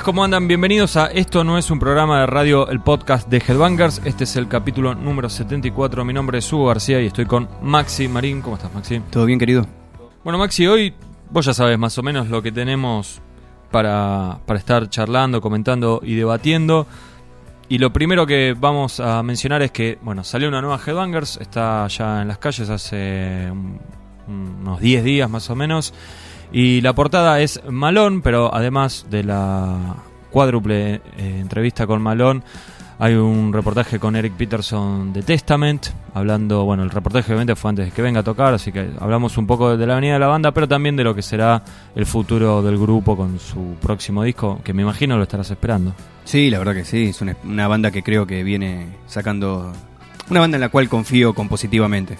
Buenas, ¿cómo andan? Bienvenidos a Esto no es un programa de radio, el podcast de Headbangers. Este es el capítulo número 74. Mi nombre es Hugo García y estoy con Maxi Marín. ¿Cómo estás, Maxi? ¿Todo bien, querido? Bueno, Maxi, hoy vos ya sabes más o menos lo que tenemos para, para estar charlando, comentando y debatiendo. Y lo primero que vamos a mencionar es que, bueno, salió una nueva Headbangers, está ya en las calles hace un- unos 10 días más o menos. Y la portada es Malón, pero además de la cuádruple eh, entrevista con Malón, hay un reportaje con Eric Peterson de Testament, hablando, bueno, el reportaje obviamente fue antes de que venga a tocar, así que hablamos un poco de la venida de la banda, pero también de lo que será el futuro del grupo con su próximo disco, que me imagino lo estarás esperando. Sí, la verdad que sí. Es una, una banda que creo que viene sacando. Una banda en la cual confío compositivamente.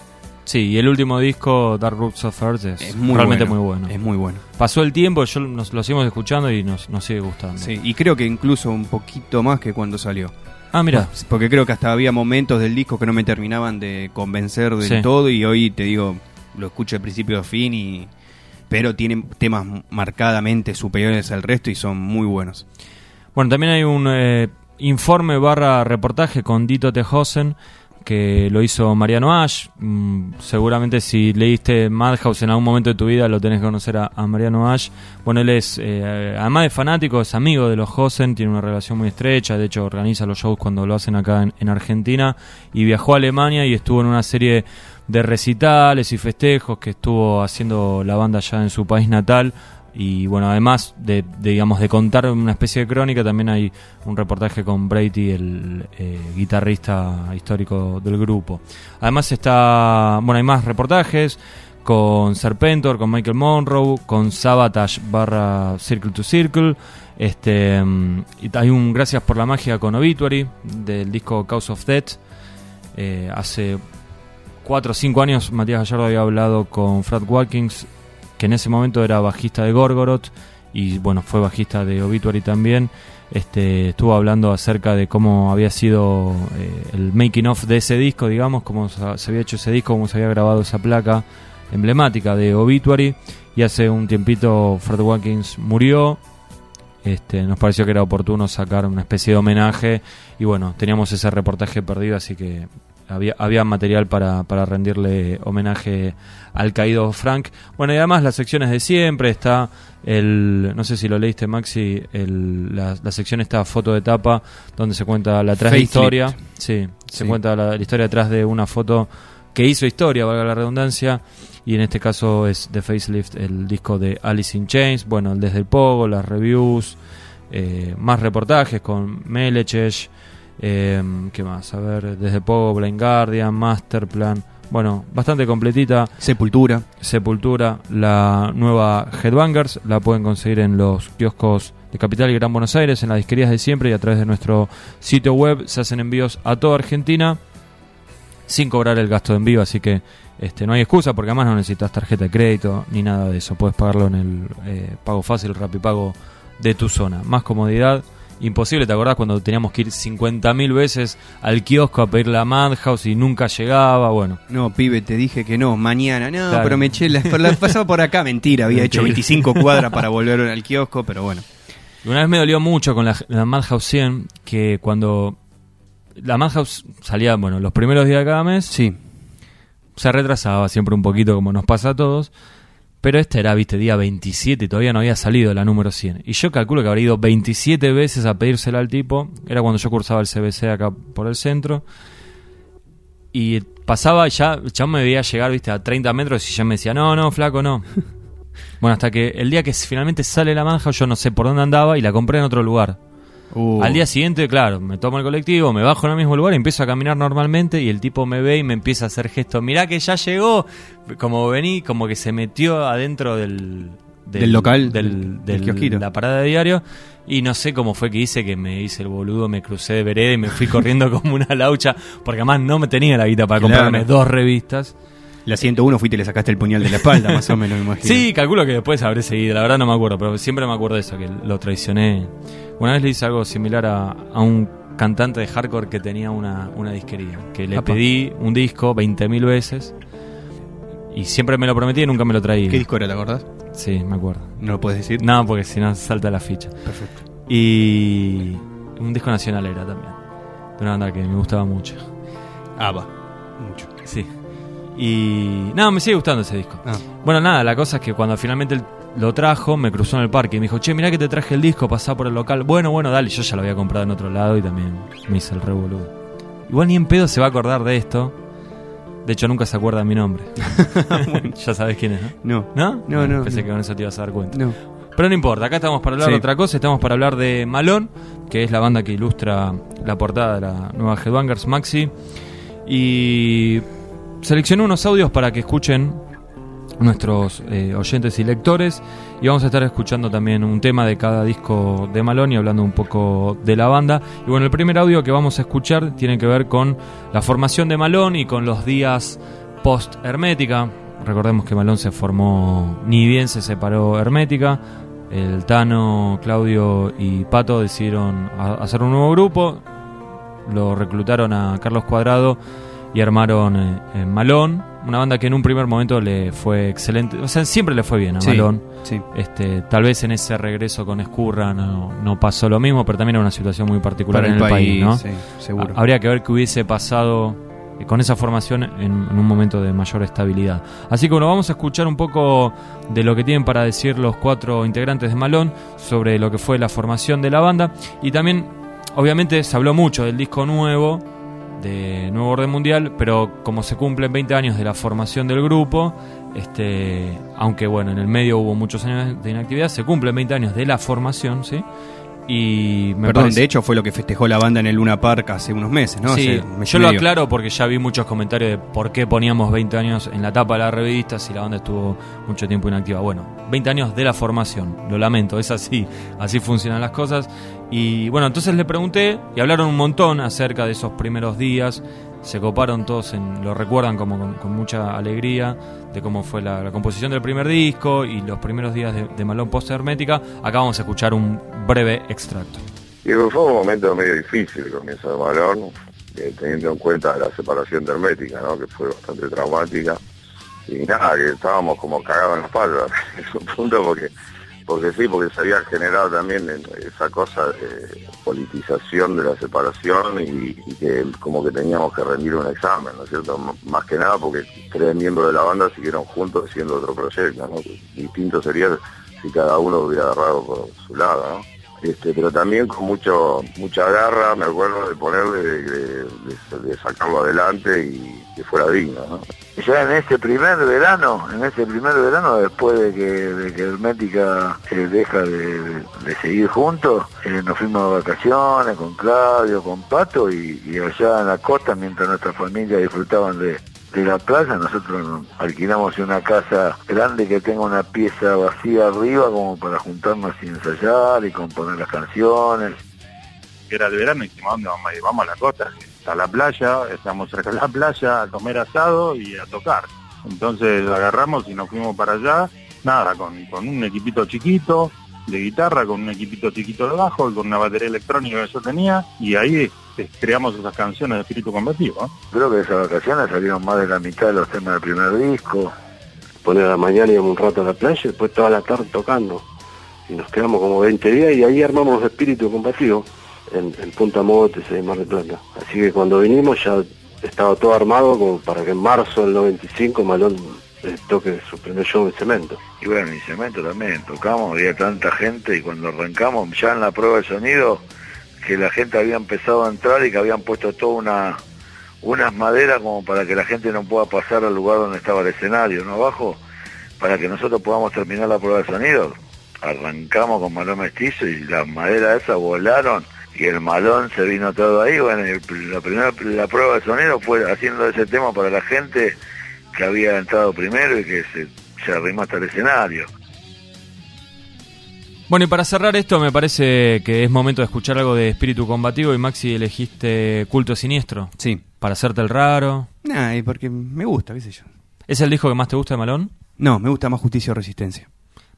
Sí, y el último disco, Dark Roots of Earth, es, Es muy realmente bueno, muy bueno. Es muy bueno. Pasó el tiempo, yo nos lo seguimos escuchando y nos, nos sigue gustando. Sí, y creo que incluso un poquito más que cuando salió. Ah, mira, Porque creo que hasta había momentos del disco que no me terminaban de convencer del Sí. todo y hoy te digo, lo escucho de principio a fin y... Pero tienen temas marcadamente superiores al resto y son muy buenos. Bueno, también hay un eh, informe barra reportaje con Dito Tejosen que lo hizo Mariano Ash. Mm, seguramente si leíste Madhouse en algún momento de tu vida lo tenés que conocer a, Mariano Ash. Bueno, él es, eh, además de fanático, es amigo de los Hosen, tiene una relación muy estrecha, de hecho organiza los shows cuando lo hacen acá en, en Argentina y viajó a Alemania y estuvo en una serie de recitales y festejos que estuvo haciendo la banda ya en su país natal y bueno además de, digamos de contar una especie de crónica también hay un reportaje con Brady el eh, guitarrista histórico del grupo. Además está bueno hay más reportajes con Serpentor con Michael Monroe con Sabotage barra Circle to Circle. Este mm, hay un gracias por la magia con Obituary del disco Cause of Death. Eh, hace cuatro o cinco años Matías Gallardo había hablado con Fred Watkins que en ese momento era bajista de Gorgoroth y bueno, fue bajista de Obituary también. Este, estuvo hablando acerca de cómo había sido eh, el making of de ese disco, digamos, cómo se había hecho ese disco, cómo se había grabado esa placa emblemática de Obituary. Y hace un tiempito Fred Watkins murió. Este, nos pareció que era oportuno sacar una especie de homenaje. Y bueno, teníamos ese reportaje perdido, así que había, había material para, para rendirle homenaje al caído Frank. Bueno, y además las secciones de siempre, está el, no sé si lo leíste Maxi, el, la, la sección está foto de tapa, donde se cuenta la tras Facelift. historia. Sí, se Sí. cuenta la, la historia detrás de una foto que hizo historia, valga la redundancia, y en este caso es The Facelift, el disco de Alice in Chains, bueno, el Desde el Pogo, las reviews, eh, más reportajes con Melechesh, eh, ¿qué más? A ver, Desde Pogo, Blind Guardian, Masterplan, bueno, bastante completita. Sepultura. Sepultura, la nueva Headbangers, la pueden conseguir en los kioscos de Capital y Gran Buenos Aires, en las disquerías de siempre y a través de nuestro sitio web. Se hacen envíos a toda Argentina sin cobrar el gasto de envío, así que este, no hay excusa porque además no necesitas tarjeta de crédito ni nada de eso. Puedes pagarlo en el eh, pago fácil, rapipago de tu zona. Más comodidad. Imposible, ¿te acordás cuando teníamos que ir 50.000 veces al kiosco a pedir la Madhouse y nunca llegaba? Bueno, No, pibe, te dije que no. Mañana, no, Claro. pero me eché la, la pasaba por acá. Mentira, había hecho Mentira. 25 cuadras para volver al kiosco, pero bueno. Una vez me dolió mucho con la, la Madhouse 100 que cuando la Madhouse salía, bueno, los primeros días de cada mes, Sí, se retrasaba siempre un poquito como nos pasa a todos, pero este era, viste, día 27 y todavía no había salido la número 100. Y yo calculo que habría ido 27 veces a pedírsela al tipo, era cuando yo cursaba el CBC acá por el centro, y pasaba ya, ya me veía llegar, viste, a 30 metros y ya me decía, no, no, flaco, no. bueno, hasta que el día que finalmente sale la Madhouse, yo no sé por dónde andaba y la compré en otro lugar. Uh, Al día siguiente, claro, me tomo el colectivo, me bajo en el mismo lugar y empiezo a caminar normalmente y el tipo me ve y me empieza a hacer gestos. Mirá que ya llegó. Como vení, como que se metió adentro del... Del local, del, del del- kiosquito. la parada de diario y no sé cómo fue que hice que me hice el boludo, me crucé de vereda y me fui corriendo como una laucha porque además no me tenía la guita para Claro. comprarme dos revistas. la 101 fuiste y le sacaste el puñal de la espalda, más o menos, me imagino. Sí, calculo que después habré seguido, la verdad no me acuerdo, pero siempre me acuerdo de eso, que lo traicioné. Una vez le hice algo similar a, a un cantante de hardcore que tenía una, una disquería, que le Apa. pedí un disco 20.000 veces y siempre me lo prometí y nunca me lo traía. ¿Qué disco era, te acordás? Sí, me acuerdo. No lo puedes decir. No, porque si no salta la ficha. Perfecto. Y un disco nacional era también. De una banda que me gustaba mucho. ABBA. Mucho. Sí. Y. No, me sigue gustando ese disco. Ah. Bueno, nada, la cosa es que cuando finalmente él lo trajo, me cruzó en el parque y me dijo, che, mirá que te traje el disco, pasá por el local. Bueno, bueno, dale, yo ya lo había comprado en otro lado y también me hice el revolú. Igual ni en pedo se va a acordar de esto. De hecho, nunca se acuerda de mi nombre. ya sabes quién es, ¿no? No. ¿No? No, no, Pensé no. que con eso te ibas a dar cuenta. No. Pero no importa, acá estamos para hablar Sí. de otra cosa, estamos para hablar de Malón, que es la banda que ilustra la portada de la nueva Headbangers Maxi. Y seleccioné unos audios para que escuchen nuestros eh, oyentes y lectores. Y vamos a estar escuchando también un tema de cada disco de Malón y hablando un poco de la banda. Y bueno, el primer audio que vamos a escuchar tiene que ver con la formación de Malón y con los días post Hermética. Recordemos que Malón se formó, ni bien se separó Hermética. El Tano, Claudio y Pato decidieron hacer un nuevo grupo. Lo reclutaron a Carlos Cuadrado y armaron eh, eh, Malón, una banda que en un primer momento le fue excelente. O sea, siempre le fue bien a Sí. Malón. Sí. Este, tal vez en ese regreso con Escurra no, no pasó lo mismo, pero también era una situación muy particular Para en el país, país, ¿no? sí, seguro. Ha- Habría que ver qué hubiese pasado eh, con esa formación en, en un momento de mayor estabilidad. Así que bueno, vamos a escuchar un poco de lo que tienen para decir los cuatro integrantes de Malón sobre lo que fue la formación de la banda y también, obviamente, se habló mucho del disco nuevo de Nuevo Orden Mundial, pero como se cumplen 20 años de la formación del grupo, este, aunque bueno, en el medio hubo muchos años de inactividad, se cumplen 20 años de la formación, ¿sí? Y me Perdón, parece- de hecho fue lo que festejó la banda en el Luna Park hace unos meses, ¿no? Sí, mes yo lo aclaro porque ya vi muchos comentarios de por qué poníamos 20 años en la tapa de la revista si la banda estuvo mucho tiempo inactiva. Bueno, 20 años de la formación, lo lamento, es así, así funcionan las cosas. Y bueno, entonces le pregunté y hablaron un montón acerca de esos primeros días, se coparon todos, en, lo recuerdan como con, mucha alegría de cómo fue la, composición del primer disco y los primeros días de, de Malón Post Hermética. Acá vamos a escuchar un breve extracto. Y fue un momento medio difícil el comienzo de Malón, eh, teniendo en cuenta la separación de Hermética, ¿no? que fue bastante traumática. Y nada, que estábamos como cagados en la espalda, en un punto porque, porque sí, porque se había generado también esa cosa de politización de la separación y, que como que teníamos que rendir un examen, ¿no es cierto? Más que nada porque tres miembros de la banda siguieron juntos haciendo otro proyecto, ¿no? Distinto sería si cada uno hubiera agarrado por su lado, ¿no? Este, pero también con mucho mucha garra, me acuerdo de ponerle, de, sacarlo adelante y que fuera digno. ¿no? ya en ese primer verano, en ese primer verano, después de que, de que Hermética eh, deja de, seguir juntos, eh, nos fuimos de vacaciones con Claudio, con Pato y, y allá en la costa, mientras nuestras familias disfrutaban de, de la playa, nosotros nos alquilamos una casa grande que tenga una pieza vacía arriba como para juntarnos y ensayar y componer las canciones. era el verano, y dijimos, ¿dónde vamos a? Vamos a la costa, está la playa, estamos cerca de la playa, a comer asado y a tocar. Entonces agarramos y nos fuimos para allá, nada, con, con un equipito chiquito de guitarra, con un equipito chiquito de bajo y con una batería electrónica que yo tenía, y ahí eh, creamos esas canciones de espíritu combativo. ¿no? Creo que de esas vacaciones salieron más de la mitad de los temas del primer disco. poner a la mañana íbamos un rato a la playa y después toda la tarde tocando. Y nos quedamos como 20 días y ahí armamos espíritu combativo en, en Punta Mogotes, en Mar del Plata. Así que cuando vinimos ya estaba todo armado como para que en marzo del 95 Malón eh, toque su primer en cemento. Y bueno, en cemento también tocamos, había tanta gente y cuando arrancamos ya en la prueba de sonido, que la gente había empezado a entrar y que habían puesto toda una unas maderas como para que la gente no pueda pasar al lugar donde estaba el escenario, ¿no? Abajo, para que nosotros podamos terminar la prueba de sonido. Arrancamos con malón mestizo y las maderas esas volaron y el malón se vino todo ahí. Bueno, y el- la primera la prueba de sonido fue haciendo ese tema para la gente que había entrado primero y que se, se arrimó hasta el escenario. Bueno, y para cerrar esto, me parece que es momento de escuchar algo de espíritu combativo. Y Maxi, elegiste Culto Siniestro Sí. para hacerte el raro. Nah, y porque me gusta, qué sé yo. ¿Es el disco que más te gusta de Malón? No, me gusta más Justicia o Resistencia.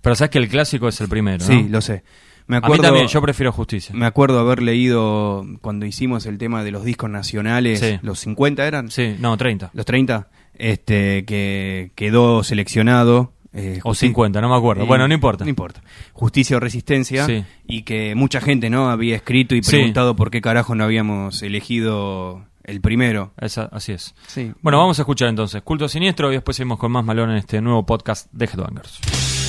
Pero sabes que el clásico es el primero, ¿no? Sí, lo sé. Me A mí acuerdo, también, yo prefiero Justicia. me acuerdo haber leído cuando hicimos el tema de los discos nacionales, Sí. los 50 eran, Sí, no, 30. los 30, este, que quedó seleccionado eh, O justi- 50, no me acuerdo. Eh, Bueno, no importa. No importa. Justicia o Resistencia. Sí. Y que mucha gente no había escrito y Sí. preguntado por qué carajo no habíamos elegido el primero. Esa- así es. Sí. Bueno, vamos a escuchar entonces Culto Siniestro y después seguimos con más Malón en este nuevo podcast de Headbangers.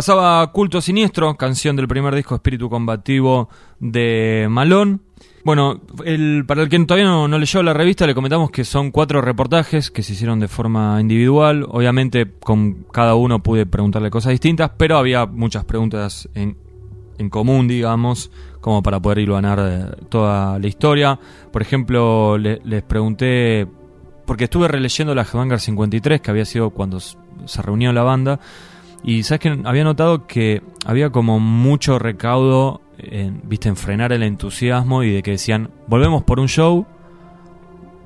Pasaba Culto Siniestro, canción del primer disco Espíritu Combativo de Malón. Bueno, el, para el que todavía no, no leyó la revista, le comentamos que son cuatro reportajes que se hicieron de forma individual. Obviamente, con cada uno pude preguntarle cosas distintas, pero había muchas preguntas en, en común, digamos, como para poder hilvanar eh, toda la historia. Por ejemplo, le- les pregunté, porque estuve releyendo la Headbanger 53, que había sido cuando se reunió la banda, y sabes que había notado que había como mucho recaudo en, viste, en frenar el entusiasmo y de que decían, volvemos por un show,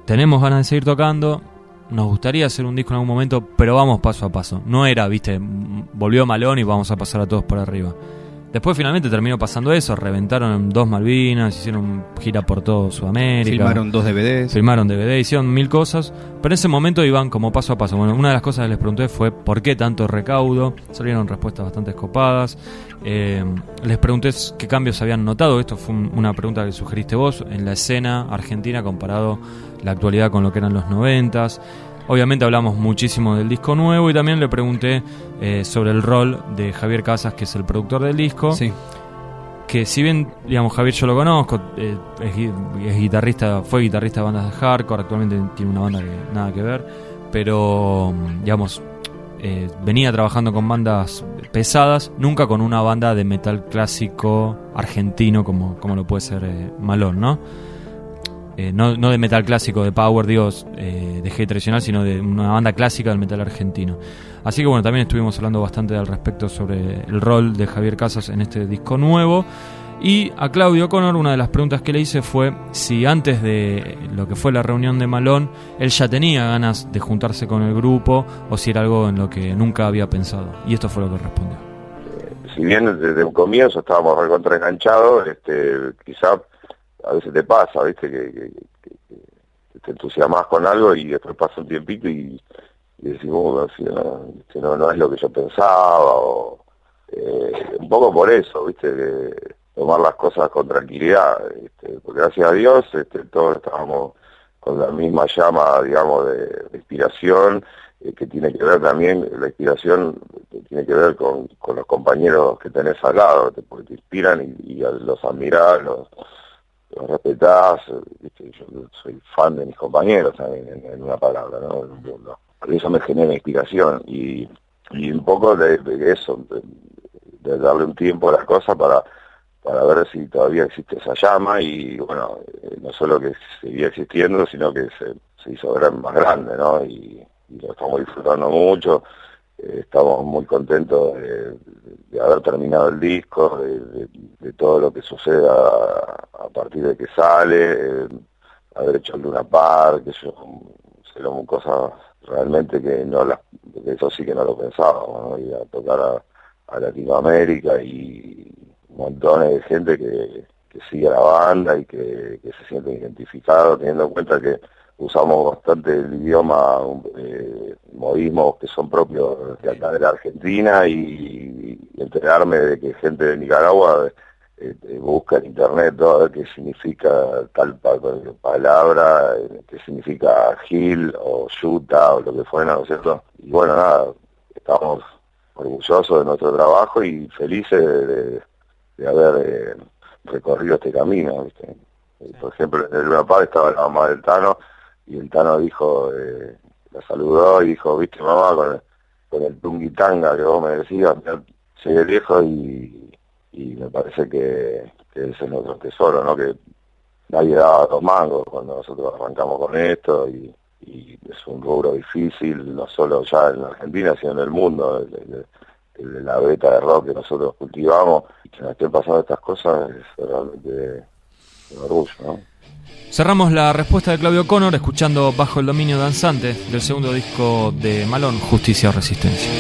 tenemos ganas de seguir tocando, nos gustaría hacer un disco en algún momento, pero vamos paso a paso. No era, viste, volvió Malón y vamos a pasar a todos por arriba. Después finalmente terminó pasando eso, reventaron dos Malvinas, hicieron gira por todo Sudamérica. Filmaron dos DVDs. Filmaron DVD, hicieron mil cosas, pero en ese momento iban como paso a paso. Bueno, una de las cosas que les pregunté fue por qué tanto recaudo. Salieron respuestas bastante escopadas. Eh, les pregunté qué cambios habían notado. Esto fue un- una pregunta que sugeriste vos en la escena argentina comparado la actualidad con lo que eran los noventas. Obviamente hablamos muchísimo del disco nuevo y también le pregunté eh, sobre el rol de Javier Casas, que es el productor del disco Sí. que si bien, digamos, Javier yo lo conozco, eh, es, gui- es guitarrista, fue guitarrista de bandas de hardcore, actualmente tiene una banda que nada que ver, pero, digamos, eh, venía trabajando con bandas pesadas, nunca con una banda de metal clásico argentino como, como lo puede ser Malón, ¿no? Eh, no, de metal clásico, de power, digo, eh, de heavy tradicional, sino de una banda clásica del metal argentino. Así que bueno, también estuvimos hablando bastante al respecto sobre el rol de Javier Casas en este disco nuevo. Y a Claudio Connor, una de las preguntas que le hice fue si antes de lo que fue la reunión de Malón, él ya tenía ganas de juntarse con el grupo o si era algo en lo que nunca había pensado. Y esto fue lo que respondió. si bien desde un comienzo estábamos recontra enganchados, este, quizá a veces te pasa, viste, que, que- te entusiasmas con algo y después pasa un tiempito y, y decimos, "Uh, si no, este, no, no es lo que yo pensaba, o, eh, un poco por eso, viste, que tomar las cosas con tranquilidad, este, porque gracias a Dios este, todos estábamos con la misma llama, digamos, de, inspiración, eh, que tiene que ver también, la inspiración que tiene que ver con, con los compañeros que tenés al lado, porque te inspiran y, y los admirás, los, los respetás, eh, yo soy fan de mis compañeros en, en una palabra, ¿no? No, Eso me genera inspiración y, y un poco de, eso, de, darle un tiempo a las cosas para para ver si todavía existe esa llama y bueno, eh, no solo que seguía existiendo, sino que se, se hizo más grande, ¿no? Y, lo estamos disfrutando mucho, estamos muy contentos de, haber terminado el disco, de, todo lo que suceda a, partir de que sale, eh, haber hecho el Luna Park, que yo, cosas realmente que no las, que eso sí que no lo pensábamos, ¿no? Ir a tocar a, Latinoamérica y montones de gente que, que sigue la banda y que, que se siente identificado, teniendo en cuenta que usamos bastante el idioma, eh, modismos que son propios de acá de la Argentina y, y enterarme de que gente de Nicaragua eh, eh, busca en internet todo a ver qué significa tal pa- palabra, eh, qué significa gil o yuta o lo que fuera, ¿no es cierto? Y bueno, nada, estamos orgullosos de nuestro trabajo y felices de, de- de haber eh, recorrido este camino, ¿viste? Por ejemplo, en el Luna estaba la mamá del Tano y el Tano dijo, eh, la saludó y dijo, viste mamá, con el, con el que vos me decías, llegué lejos y, y me parece que, ese es nuestro tesoro, ¿no? Que nadie daba dos mangos cuando nosotros arrancamos con esto y, es un rubro difícil, no solo ya en la Argentina, sino en el mundo. La beta de rock que nosotros cultivamos y que nos estén pasando estas cosas es realmente un orgullo, ¿no? Cerramos la respuesta de Claudio Connor escuchando Bajo el dominio danzante del segundo disco de Malón, Justicia o Resistencia.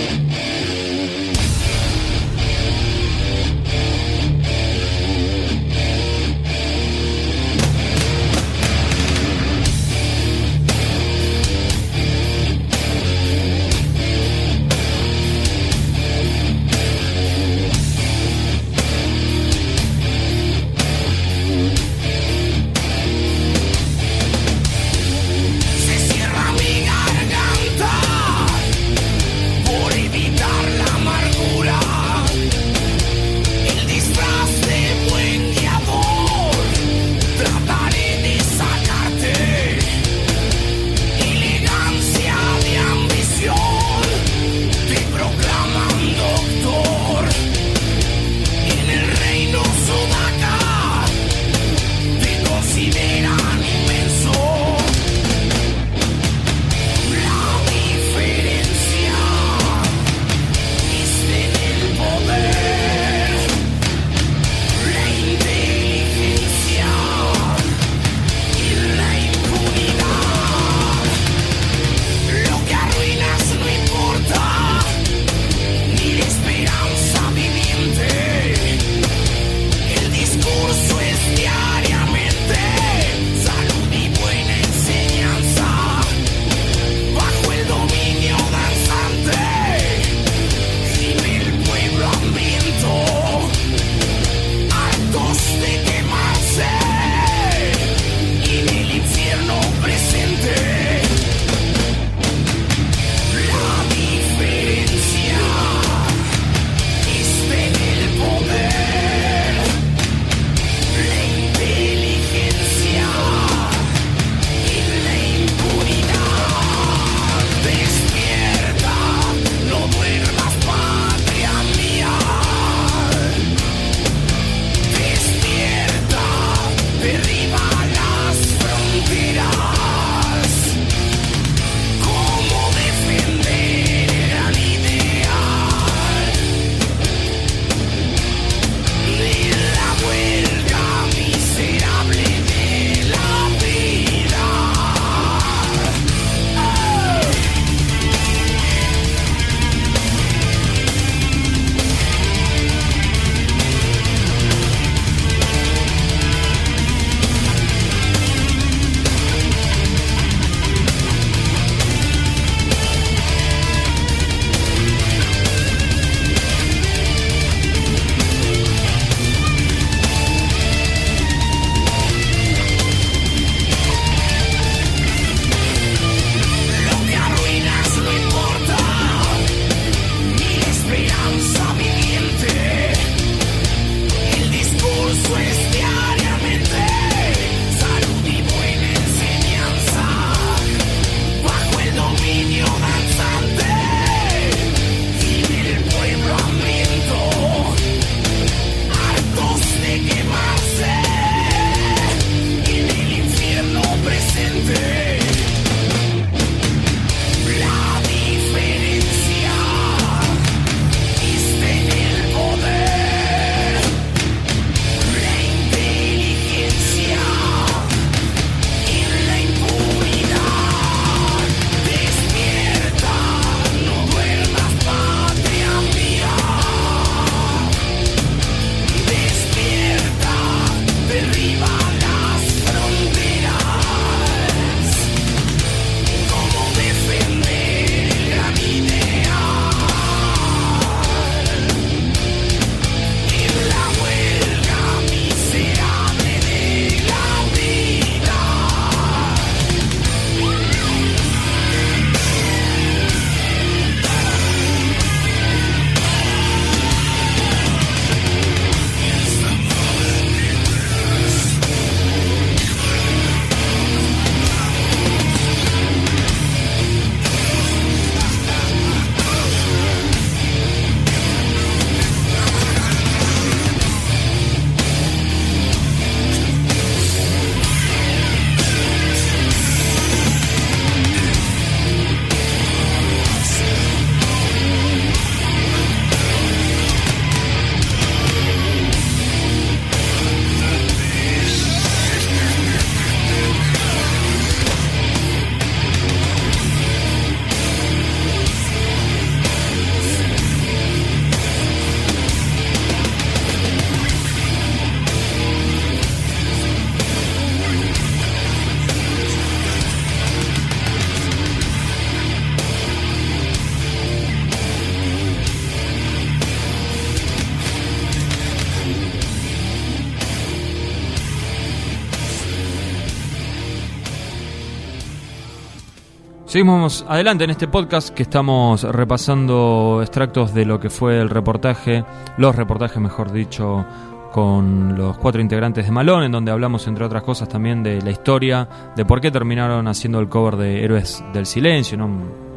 Seguimos adelante en este podcast que estamos repasando extractos de lo que fue el reportaje, los reportajes mejor dicho, con los cuatro integrantes de Malón, en donde hablamos entre otras cosas también de la historia, de por qué terminaron haciendo el cover de Héroes del Silencio, ¿no?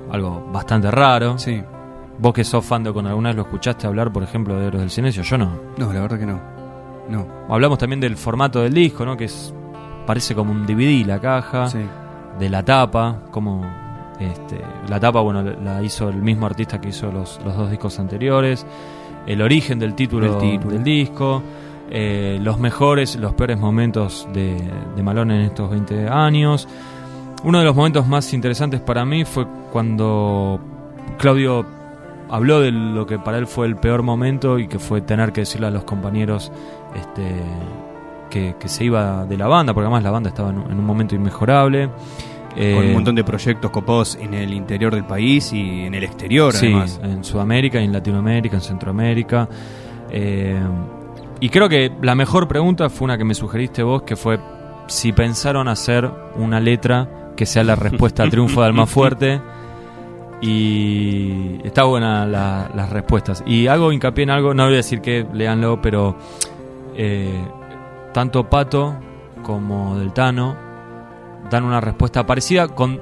algo bastante raro. Sí. Vos que sos fan de con alguna vez lo escuchaste hablar, por ejemplo, de Héroes del Silencio, yo no. No, la verdad que no. No. Hablamos también del formato del disco, ¿no? que es parece como un DVD la caja. Sí. de la tapa, como este, la tapa, bueno, la hizo el mismo artista que hizo los, los dos discos anteriores, el origen del título Del disco, eh, los mejores, los peores momentos de, de Malone en estos 20 años. Uno de los momentos más interesantes para mí fue cuando Claudio habló de lo que para él fue el peor momento y que fue tener que decirle a los compañeros este, que, que se iba de la banda, porque además la banda estaba en un momento inmejorable. Con Eh, un montón de proyectos copados en el interior del país y en el exterior, sí, además. en Sudamérica, y en Latinoamérica, en Centroamérica. Eh, y creo que la mejor pregunta fue una que me sugeriste vos, que fue si pensaron hacer una letra que sea la respuesta al triunfo de Alma Fuerte. Y está buena la- las respuestas. Y hago hincapié en algo, no voy a decir que leanlo, pero eh, tanto Pato como Del Tano dan una respuesta parecida con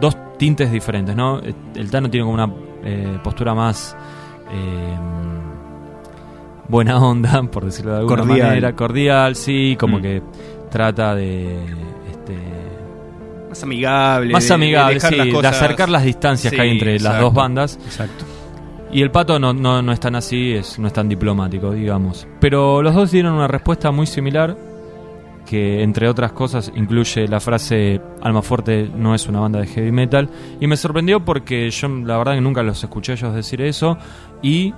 dos tintes diferentes, ¿no? El Tano tiene como una eh, postura más eh, buena onda, por decirlo de alguna Cordial. manera, cordial, sí, como Mm. que trata de este, Más amigable. más de- de amigable, dejar sí, las de acercar las distancias que hay entre las dos bandas. Exacto. Y el pato no, no, no es tan así, es, no es tan diplomático, digamos. Pero los dos dieron una respuesta muy similar, que entre otras cosas incluye la frase Almafuerte no es una banda de heavy metal. Y me sorprendió porque yo la verdad que nunca los escuché a ellos decir eso. Y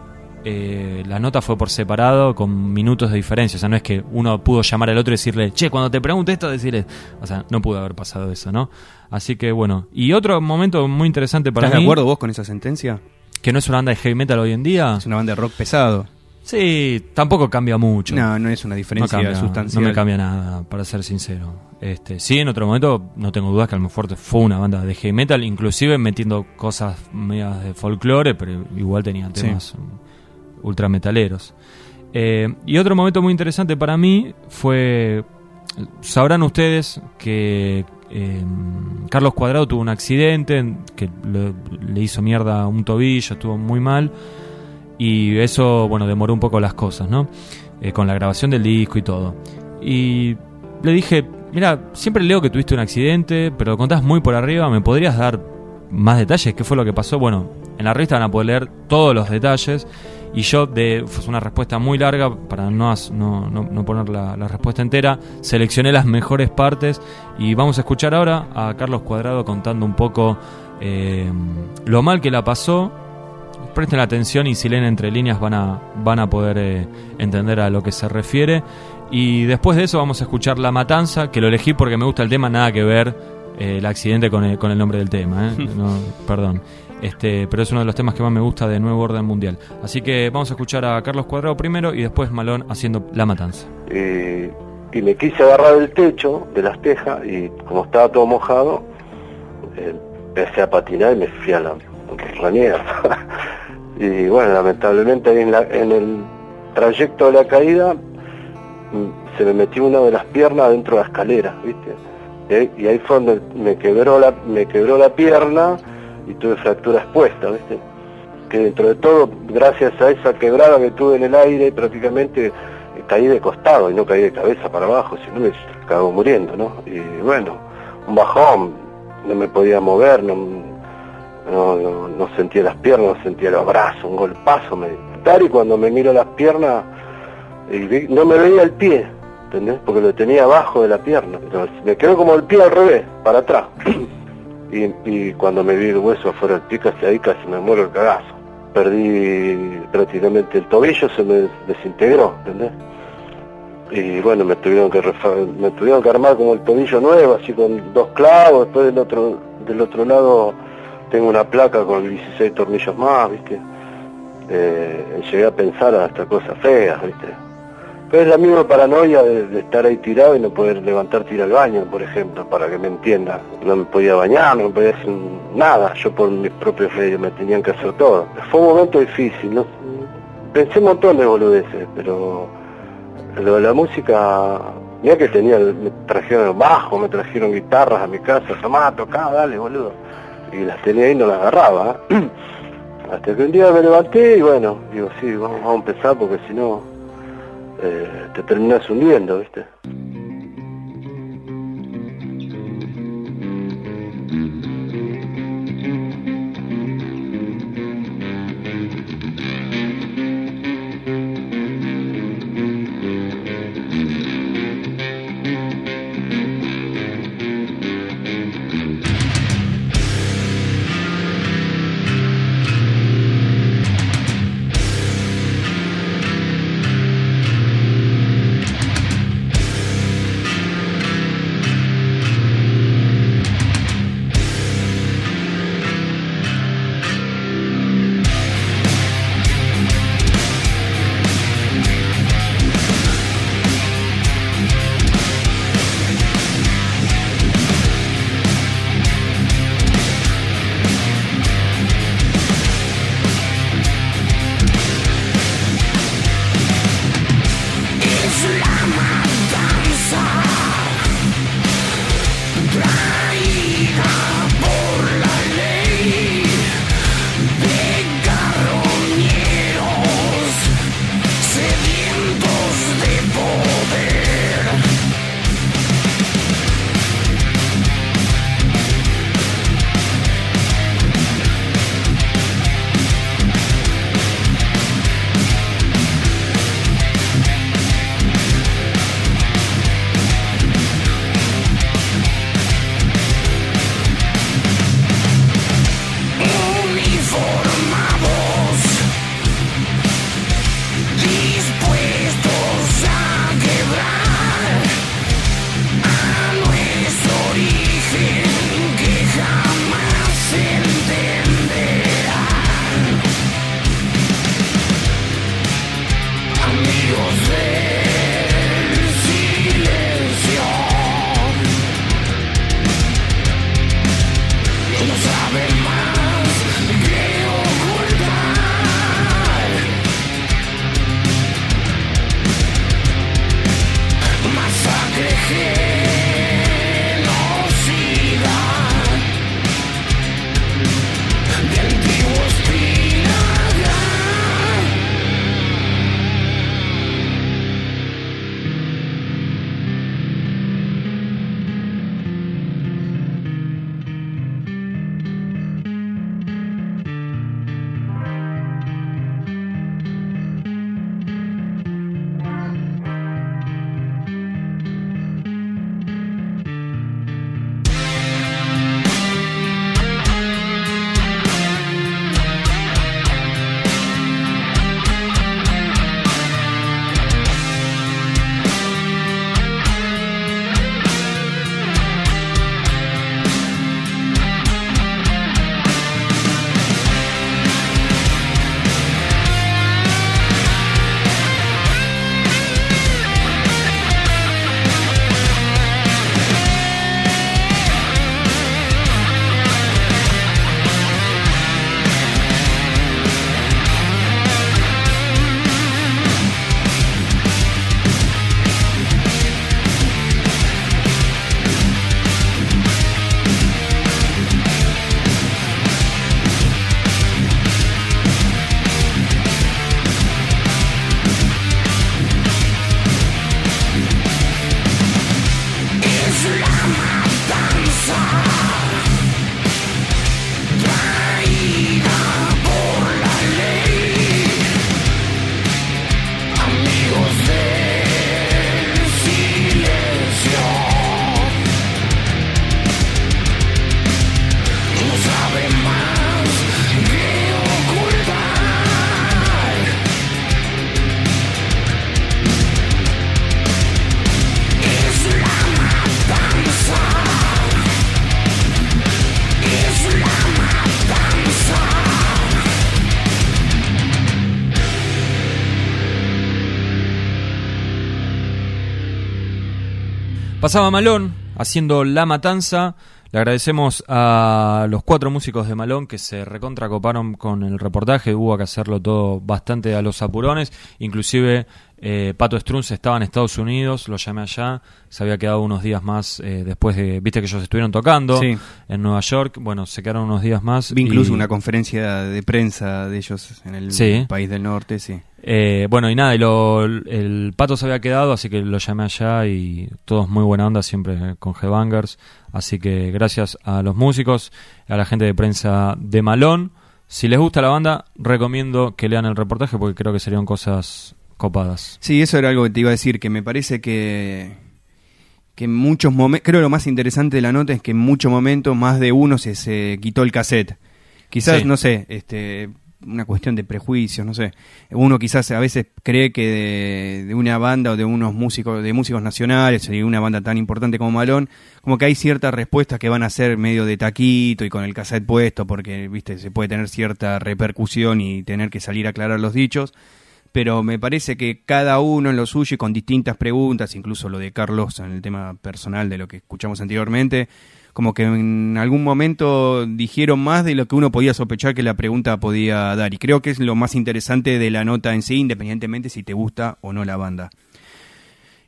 eh, la nota fue por separado, con minutos de diferencia. O sea, no es que uno pudo llamar al otro y decirle, che, cuando te pregunte esto, decirle... O sea, no pudo haber pasado eso, ¿no? Así que bueno. Y otro momento muy interesante para ¿Estás mí... de acuerdo vos con esa sentencia? Que no es una banda de heavy metal hoy en día. Es una banda de rock pesado. Sí, tampoco cambia mucho. No, no es una no, diferencia cambia, sustancial. no me cambia nada, para ser sincero. Este, sí, en otro momento no tengo dudas que Almafuerte fue una banda de heavy metal, inclusive metiendo cosas medias de folclore, pero igual tenía Sí. temas ultra metaleros. Eh, y otro momento muy interesante para mí fue, sabrán ustedes que eh, Carlos Cuadrado tuvo un accidente que le, le hizo mierda un tobillo, estuvo muy mal y eso, bueno, demoró un poco las cosas, ¿no? Eh, con la grabación del disco y todo. Y le dije, mira, siempre leo que tuviste un accidente, pero lo contás muy por arriba, ¿me podrías dar más detalles? ¿Qué fue lo que pasó? Bueno, en la revista van a poder leer todos los detalles y yo, de, fue una respuesta muy larga, para no, no, no- poner la, la respuesta entera, seleccioné las mejores partes y vamos a escuchar ahora a Carlos Cuadrado contando un poco eh, lo mal que la pasó presten atención y si leen entre líneas van a, van a poder eh, entender a lo que se refiere. Y después de eso vamos a escuchar La Matanza, que lo elegí porque me gusta el tema, nada que ver eh, el accidente con el, con el nombre del tema. ¿eh? No, perdón. Este, pero es uno de los temas que más me gusta de Nuevo Orden Mundial. Así que vamos a escuchar a Carlos Cuadrado primero y después Malón haciendo La Matanza. y, y me quise agarrar del techo, de las tejas, y como estaba todo mojado, eh, empecé a patinar y me fui a la remierda. y bueno, lamentablemente en, la- en el trayecto de la caída mm, se me metió una de las piernas dentro de la escalera, ¿viste? Y ahí, y ahí fue donde me quebró la, me quebró la pierna y tuve fractura expuesta, ¿viste? que dentro de todo, gracias a esa quebrada que tuve en el aire, prácticamente caí de costado y no caí de cabeza para abajo, si no me cago muriendo, ¿no? Y bueno, un bajón, no me podía mover, no, no, no- no sentía las piernas, no sentía los brazos, un golpazo me y cuando me miro las piernas, y vi- no me veía el pie, ¿entendés? Porque lo tenía abajo de la pierna, entonces me quedó como el pie al revés, para atrás. Y, y cuando me vi el hueso afuera del pie, casi ahí casi me muero el cagazo. Perdí prácticamente el tobillo, se me desintegró, ¿entendés? Y bueno, me tuvieron que me tuvieron que armar como el tobillo nuevo, así con dos clavos, después del otro, del otro lado tengo una placa con 16 tornillos más, ¿viste? Eh, llegué a pensar hasta cosas feas, ¿viste? Pero es la misma paranoia de, estar ahí tirado y no poder levantarte ir al baño, por ejemplo, para que me entienda. No me podía bañar, no me podía hacer nada, yo por mis propios medios me tenían que hacer todo. Fue un momento difícil, ¿no? pensé un montón de boludeces, pero lo de la música, mira que tenía, me trajeron bajo, me trajeron guitarras a mi casa, tomá, tocá, dale, boludo. Y las tenía ahí no las agarraba. Hasta que un día me levanté y bueno, digo, sí, vamos, vamos a empezar porque si no eh, te terminas hundiendo, ¿viste? Pasaba Malón haciendo La Matanza. Le agradecemos a los cuatro músicos de Malón que se recontracoparon con el reportaje. Hubo que hacerlo todo bastante a los apurones. Inclusive eh, Pato Strunz estaba en Estados Unidos, lo llamé allá. Se había quedado unos días más eh, después de... Viste que ellos estuvieron tocando Sí. en Nueva York. Bueno, se quedaron unos días más. Vi incluso y- una conferencia de prensa de ellos en el Sí. país del norte, sí. Eh, bueno, y nada, y lo- el pato se había quedado, así que lo llamé allá y todos muy buena onda, siempre con Headbangers. Así que gracias a los músicos, a la gente de prensa de Malón. Si les gusta la banda, recomiendo que lean el reportaje porque creo que serían cosas copadas. Sí, eso era algo que te iba a decir, que me parece que, que en muchos momentos, creo que lo más interesante de la nota es que en muchos momentos más de uno se, se quitó el cassette. Quizás, Sí. no sé, este una cuestión de prejuicios, no sé. Uno quizás a veces cree que de, una banda o de unos músicos, de músicos nacionales, y una banda tan importante como Malón, como que hay ciertas respuestas que van a ser medio de taquito y con el cassette puesto, porque, viste, se puede tener cierta repercusión y tener que salir a aclarar los dichos pero me parece que cada uno en lo suyo y con distintas preguntas, incluso lo de Carlos en el tema personal de lo que escuchamos anteriormente, como que en algún momento dijeron más de lo que uno podía sospechar que la pregunta podía dar. Y creo que es lo más interesante de la nota en sí, independientemente si te gusta o no la banda.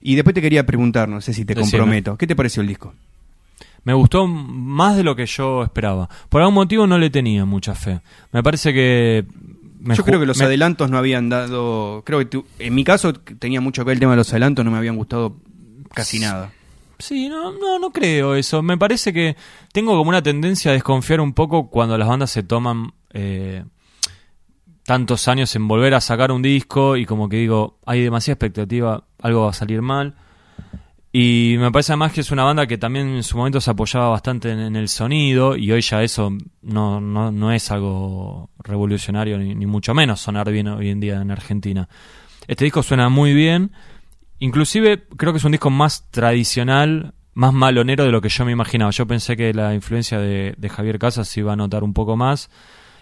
Y después te quería preguntar, no sé si te Decime. comprometo, ¿qué te pareció el disco? Me gustó más de lo que yo esperaba. Por algún motivo no le tenía mucha fe. Me parece que... me Yo creo que los me- adelantos no habían dado. Creo que tu- en mi caso tenía mucho que ver el tema de los adelantos, no me habían gustado casi nada. Sí, no, no, no creo eso. Me parece que tengo como una tendencia a desconfiar un poco cuando las bandas se toman eh, tantos años en volver a sacar un disco y como que digo, hay demasiada expectativa, algo va a salir mal. Y me parece además que es una banda que también en su momento se apoyaba bastante en, el sonido y hoy ya eso no, no, no es algo revolucionario ni, ni mucho menos sonar bien hoy en día en Argentina. Este disco suena muy bien, inclusive creo que es un disco más tradicional, más malonero de lo que yo me imaginaba. Yo pensé que la influencia de, de Javier Casas se iba a notar un poco más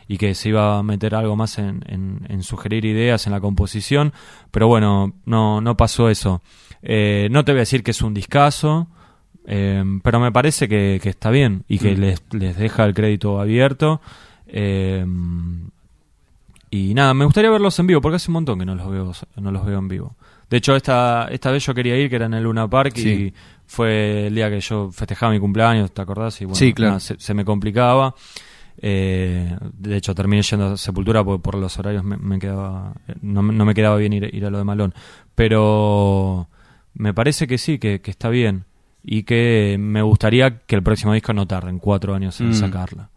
y que se iba a meter algo más en, en- en sugerir ideas en la composición, pero bueno, no, no pasó eso. Eh, no te voy a decir que es un discazo, eh, pero me parece que, que está bien y que Mm. les, les deja el crédito abierto. Eh, y nada, me gustaría verlos en vivo, porque hace un montón que no los veo, no los veo en vivo. De hecho, esta, esta vez yo quería ir, que era en el Luna Park, y fue el día que yo festejaba mi cumpleaños, ¿te acordás? Y bueno, Sí, claro. nada, se, se me complicaba. Eh, de hecho, terminé yendo a Sepultura porque por los horarios me, me quedaba, no, me- no me quedaba bien ir, ir a lo de Malón. Pero me parece que sí, que, que está bien. Y que me gustaría que el próximo disco no tarde en cuatro años en Mm. sacarla.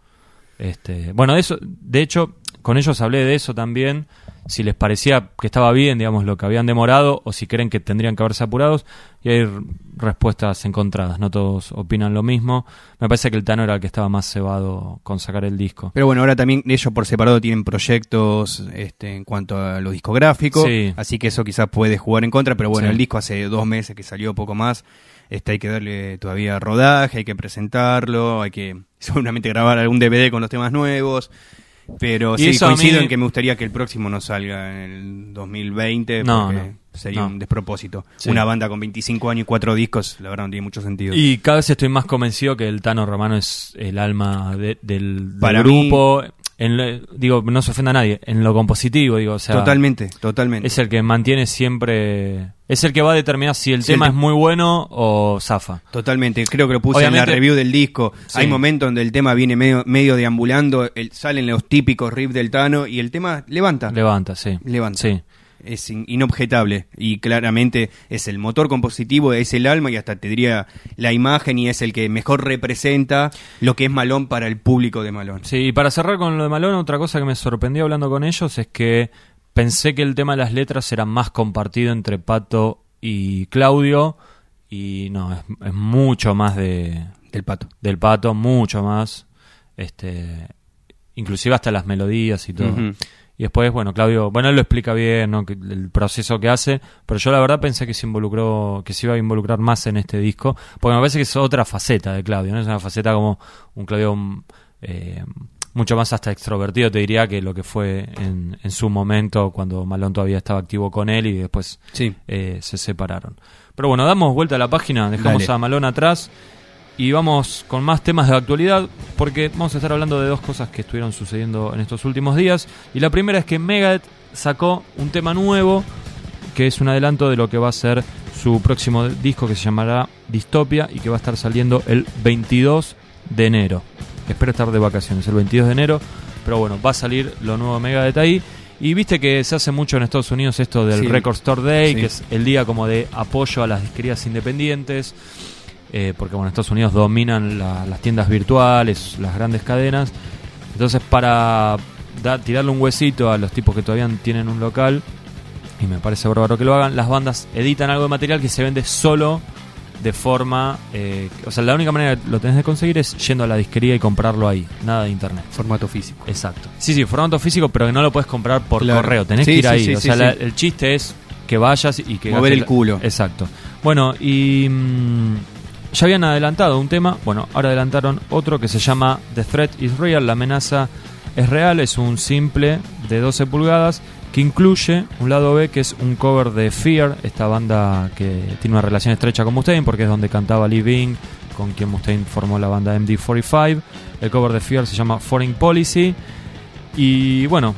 Este, bueno, de eso, de hecho, con ellos hablé de eso también, si les parecía que estaba bien, digamos, lo que habían demorado, o si creen que tendrían que haberse apurados, y hay respuestas encontradas, no todos opinan lo mismo. Me parece que el Tano era el que estaba más cebado con sacar el disco. Pero bueno, ahora también ellos por separado tienen proyectos este, en cuanto a lo discográfico, Sí. así que eso quizás puede jugar en contra, pero bueno, Sí. el disco hace dos meses que salió poco más, este, hay que darle todavía rodaje, hay que presentarlo, hay que seguramente grabar algún DVD con los temas nuevos, pero sí, coincido mí- en que me gustaría que el próximo no salga en el 2020, No, porque no, sería no. un despropósito. Sí. Una banda con 25 años y cuatro discos, la verdad no tiene mucho sentido. Y cada vez estoy más convencido que el Tano Romano es el alma de- del, del Para mí- grupo. En lo- digo, no se ofenda a nadie, en lo compositivo, digo, o sea, totalmente, totalmente. es el que mantiene siempre, es el que va a determinar si el Si el tema te- es muy bueno o zafa. Totalmente, creo que lo puse en la review del disco. Sí. Hay momentos donde el tema viene medio, medio deambulando, el- salen los típicos riffs del Tano y el tema levanta. Levanta, sí. Levanta. Sí. Es in- inobjetable y claramente es el motor compositivo, es el alma y hasta te diría la imagen y es el que mejor representa lo que es Malón para el público de Malón. Sí, y para cerrar con lo de Malone, otra cosa que me sorprendió hablando con ellos es que pensé que el tema de las letras era más compartido entre Pato y Claudio y no, es, es mucho más de Del pato. del Pato, mucho más, este, inclusive hasta las melodías y todo. Y después, bueno, Claudio, bueno, él lo explica bien, ¿no? El proceso que hace, pero yo la verdad pensé que se involucró, que se iba a involucrar más en este disco, porque me parece que es otra faceta de Claudio, ¿no? Es una faceta como un Claudio eh, mucho más hasta extrovertido, te diría, que lo que fue en, en su momento cuando Malone todavía estaba activo con él y después Sí. eh, se separaron. Pero bueno, damos vuelta a la página, dejamos Dale. a Malone atrás y vamos con más temas de actualidad porque vamos a estar hablando de dos cosas que estuvieron sucediendo en estos últimos días. Y la primera es que Megadeth sacó un tema nuevo que es un adelanto de lo que va a ser su próximo disco que se llamará Distopia y que va a estar saliendo el 22 de enero. Espero estar de vacaciones el 22 de enero, pero bueno, va a salir lo nuevo de Megadeth ahí. Y viste que se hace mucho en Estados Unidos esto del Sí. Record Store Day, Sí. que es el día como de apoyo a las disquerías independientes, eh, porque bueno, en Estados Unidos dominan la- las tiendas virtuales, las grandes cadenas. Entonces para da- tirarle un huesito a los tipos que todavía tienen un local, y me parece bárbaro que lo hagan, las bandas editan algo de material que se vende solo de forma... eh, o sea, la única manera que lo tenés de conseguir es yendo a la disquería y comprarlo ahí, nada de internet. Formato físico. Exacto. Sí, sí, formato físico, pero que no lo puedes comprar por Claro. correo. Tenés Sí, que ir sí, ahí. sí, o sea, la- el chiste es que vayas y que... Mover el culo. Exacto. Bueno, y... mm, ya habían adelantado un tema. Bueno, ahora adelantaron otro que se llama The Threat is Real. La amenaza es real. Es un simple de 12 pulgadas que incluye un lado B que es un cover de Fear, esta banda que tiene una relación estrecha con Mustaine porque es donde cantaba Lee Bing, con quien Mustaine formó la banda MD45. El cover de Fear se llama Foreign Policy. Y bueno,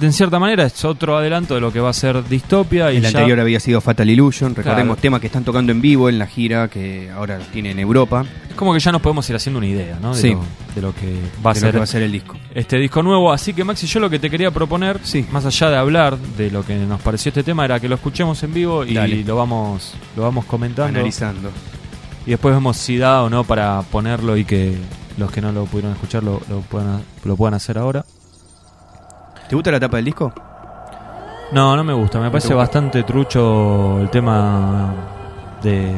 en cierta manera es otro adelanto de lo que va a ser Distopia. Y El ya- anterior había sido Fatal Illusion, recordemos Claro. temas que están tocando en vivo en la gira que ahora tiene en Europa, Es como que ya nos podemos ir haciendo una idea, ¿no? De, Sí. lo, de lo que va a de lo ser que va a ser el disco. este disco nuevo. Así que Maxi, yo lo que te quería proponer, Sí. más allá de hablar de lo que nos pareció este tema, era que lo escuchemos en vivo y Dale. lo vamos, lo vamos comentando. Analizando. Y después vemos si da o no para ponerlo y que los que no lo pudieron escuchar lo, lo puedan, lo puedan hacer ahora. ¿Te gusta la tapa del disco? No, no me gusta. Me parece bastante trucho el tema de...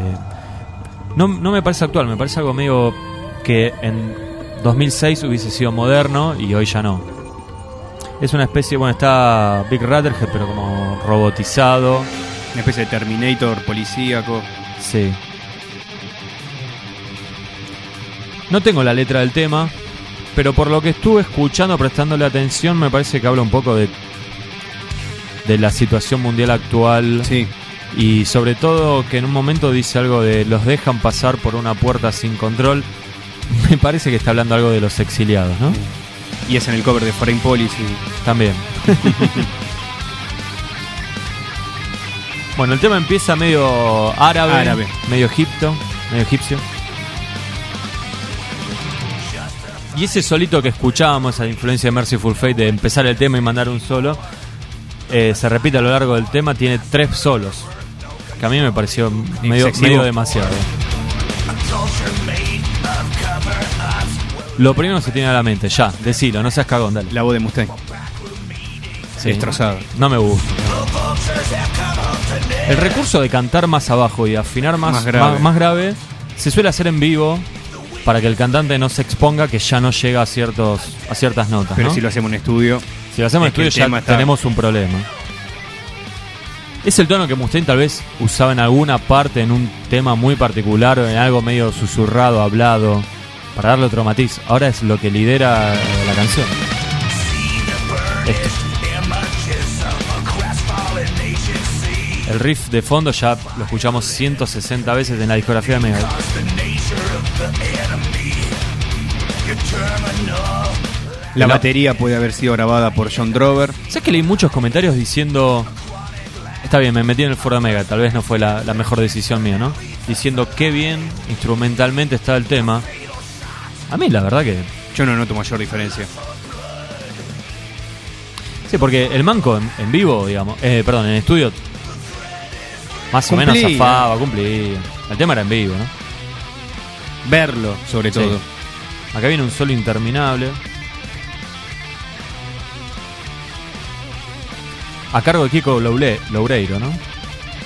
No, no me parece actual, me parece algo medio que en 2006 hubiese sido moderno y hoy ya no. Es una especie, bueno, está Big Ratterhead, pero como robotizado. Una especie de Terminator policíaco. Sí. No tengo la letra del tema, pero por lo que estuve escuchando, prestándole atención, me parece que habla un poco de de la situación mundial actual Sí. y sobre todo que en un momento dice algo de los dejan pasar por una puerta sin control. Me parece que está hablando algo de los exiliados, ¿no? Y es en el cover de Foreign Policy. También. bueno, el tema empieza medio árabe, Árabe. medio egipto, medio egipcio. Y ese solito que escuchábamos, esa influencia de Merciful Fate de empezar el tema y mandar un solo, eh, se repite a lo largo del tema, tiene tres solos. Que a mí me pareció medio, demasiado. Lo primero que se tiene a la mente, ya, decilo, no seas cagón, dale. La voz de Mustaine. Sí. Destrozado. No me gusta. El recurso de cantar más abajo y afinar más, Más grave. más- más grave se suele hacer en vivo para que el cantante no se exponga que ya no llega a ciertos a ciertas notas. Pero ¿no? si lo hacemos en estudio, Si lo hacemos en es el estudio ya está- tenemos un problema. Es el tono que Mustaine tal vez usaba en alguna parte, en un tema muy particular, en algo medio susurrado, hablado, para darle otro matiz. Ahora es lo que lidera eh, la canción. Esto. El riff de fondo ya lo escuchamos 160 veces en la discografía de Megadeth. La batería puede haber sido grabada por John Drover. ¿Sabes que leí muchos comentarios diciendo. Está bien, me metí en el foro de Mega, tal vez no fue la, la mejor decisión mía, ¿no? Diciendo qué bien instrumentalmente está el tema. A mí, la verdad que. Yo no noto mayor diferencia. Sí, porque el manco en, en vivo, digamos. Eh, perdón, en estudio. Más o menos zafaba, cumplía. El tema era en vivo, ¿no? Verlo, sobre Sí. todo. Acá viene un solo interminable. A cargo de Kiko Loureiro, ¿no?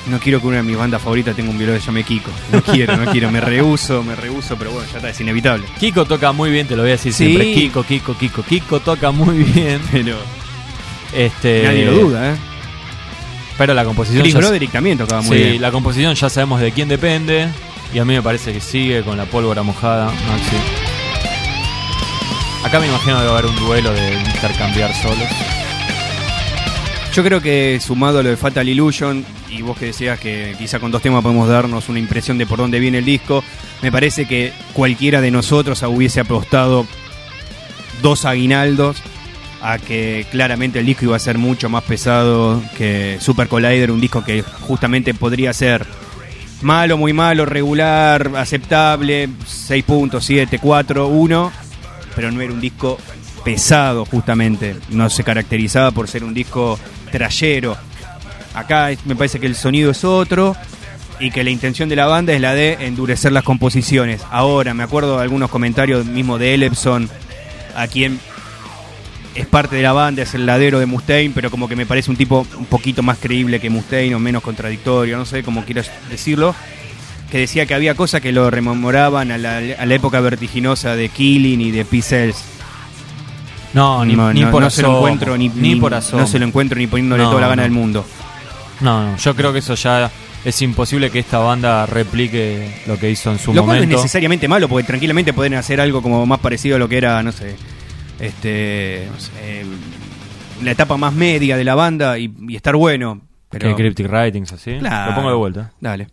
No quiero que una de mis bandas favoritas tenga un violón que se llame Kiko. No quiero, no quiero. Me rehuso, me rehuso, pero bueno, ya está, es inevitable. Kiko toca muy bien, te lo voy a decir Sí. siempre. Kiko, Kiko, Kiko. Kiko toca muy bien. Pero Este, nadie lo duda, ¿eh? Pero la composición. Chris ya- Broderick también tocaba muy sí, bien. la composición ya sabemos de quién depende. Y a mí me parece que sigue con la pólvora mojada, Maxi. Acá me imagino a haber un duelo de intercambiar solos. Yo creo que sumado a lo de Fatal Illusion, y vos que decías que quizá con dos temas podemos darnos una impresión de por dónde viene el disco, me parece que cualquiera de nosotros hubiese apostado dos aguinaldos a que claramente el disco iba a ser mucho más pesado que Super Collider, un disco que justamente podría ser malo, muy malo, regular, aceptable, 6 puntos, 7, 4, 1, pero no era un disco pesado justamente, no se caracterizaba por ser un disco trayero. Acá me parece que el sonido es otro y que la intención de la banda es la de endurecer las composiciones. Ahora, me acuerdo de algunos comentarios mismo de Elepson, a quien es parte de la banda, es el ladero de Mustaine, pero como que me parece un tipo un poquito más creíble que Mustaine o menos contradictorio, no sé cómo quieras decirlo, que decía que había cosas que lo rememoraban a la, a la época vertiginosa de Killing y de P-Cells. No, ni, No, ni no, por no se lo encuentro ni, ni por asomo. no se lo encuentro ni poniéndole No, toda la gana del mundo. No, no, yo creo que eso ya es imposible que esta banda replique lo que hizo en su Lo cual no es momento. necesariamente malo, porque tranquilamente pueden hacer algo como más parecido a lo que era, no sé, este, no sé, la etapa más media de la banda y, y estar bueno. Pero, Que Cryptic Writings así. Claro. Lo pongo de vuelta. Dale.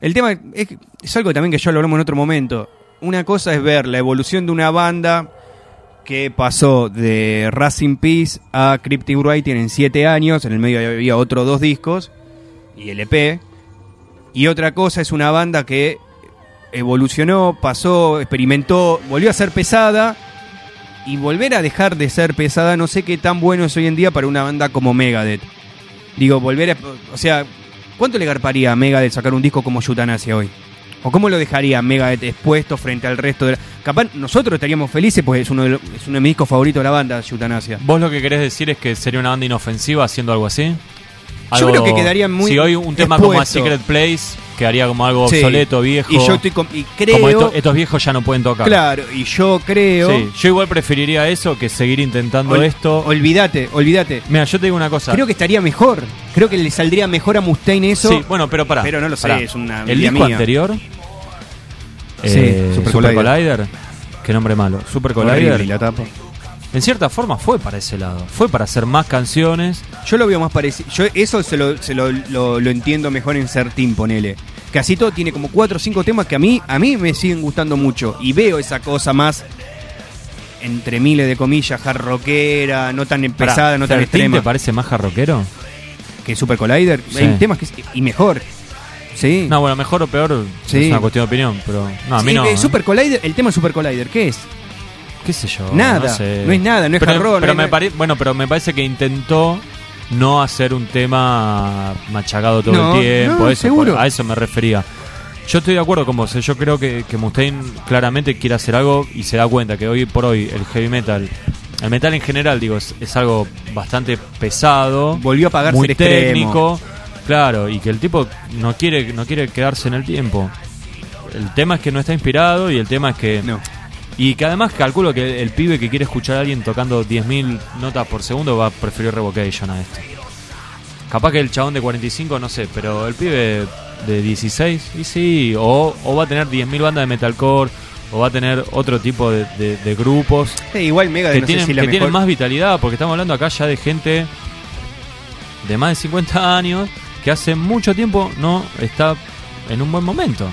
El tema es, algo también que ya lo hablamos en otro momento. Una cosa es ver la evolución de una banda que pasó de Racing Peace a Cryptic Writing en siete años. En el medio había otros dos discos y LP. Y otra cosa es una banda que evolucionó, pasó, experimentó, volvió a ser pesada. Y volver a dejar de ser pesada, no sé qué tan bueno es hoy en día para una banda como Megadeth. Digo, volver a. O sea, ¿cuánto le garparía a Megadeth sacar un disco como Yutanasia hoy? ¿O cómo lo dejaría Megadeth expuesto frente al resto de la... Capaz nosotros estaríamos felices, pues es uno de, los- es uno de mis discos favoritos de la banda, Yutanasia. ¿Vos lo que querés decir es que sería una banda inofensiva haciendo algo así? Yo creo que quedaría muy Si hoy un tema como A. Secret Place quedaría como algo Sí. obsoleto, viejo. Y yo estoy con- y creo... Como esto- estos viejos ya no pueden tocar. Claro, y yo creo... Sí, yo igual preferiría eso que seguir intentando Ol- esto. Olvídate, olvídate. Mira, yo te digo una cosa. Creo que estaría mejor. Creo que le saldría mejor a Mustaine eso. Sí, bueno, pero pará. Pero no lo sé, pará. es una El disco mía. anterior. Sí, eh, Super Super, Collider. Collider. Qué nombre malo. Super Horrible, Collider. y la tapa. En cierta forma fue para ese lado. Fue para hacer más canciones. Yo lo veo más parecido. Yo eso se lo, se lo, lo- lo entiendo mejor en Certín, ponele. Casi todo tiene como cuatro o cinco temas que a mí, a mí me siguen gustando mucho. Y veo esa cosa más, entre miles de comillas, hard rockera, no tan Pará, pesada, no tan 13 extrema. ¿Te parece más jarroquero? que Super Collider. Sí. Hay temas que. Y mejor. Sí. No, bueno, mejor o peor Sí. es una cuestión de opinión, pero no, a mí Sí, no. ¿eh? Super Collider, el tema de Super Collider, ¿qué es? ¿Qué sé yo? Nada, No, sé. no es nada, no es pero, no pero es- me Bueno, pero me parece que intentó no hacer un tema machacado todo No, el tiempo. eso, seguro. a eso me refería. Yo estoy de acuerdo con vos. eh, Yo creo que, que Mustaine claramente quiere hacer algo y se da cuenta que hoy por hoy el heavy metal, el metal en general, digo, es, es algo bastante pesado, Volvió a pagarse muy extremo. técnico, claro, y que el tipo no quiere, no quiere quedarse en el tiempo. El tema es que no está inspirado y el tema es que No. Y que además calculo que el pibe que quiere escuchar a alguien tocando 10.000 notas por segundo va a preferir Revocation a esto. Capaz que el chabón de 45, no sé, pero el pibe de 16, y sí, o, o va a tener 10.000 bandas de metalcore, o va a tener otro tipo de, de- de grupos Sí, igual Mega que, no tienen, sé si la que tienen más vitalidad, porque estamos hablando acá ya de gente de más de 50 años que hace mucho tiempo no está en un buen momento.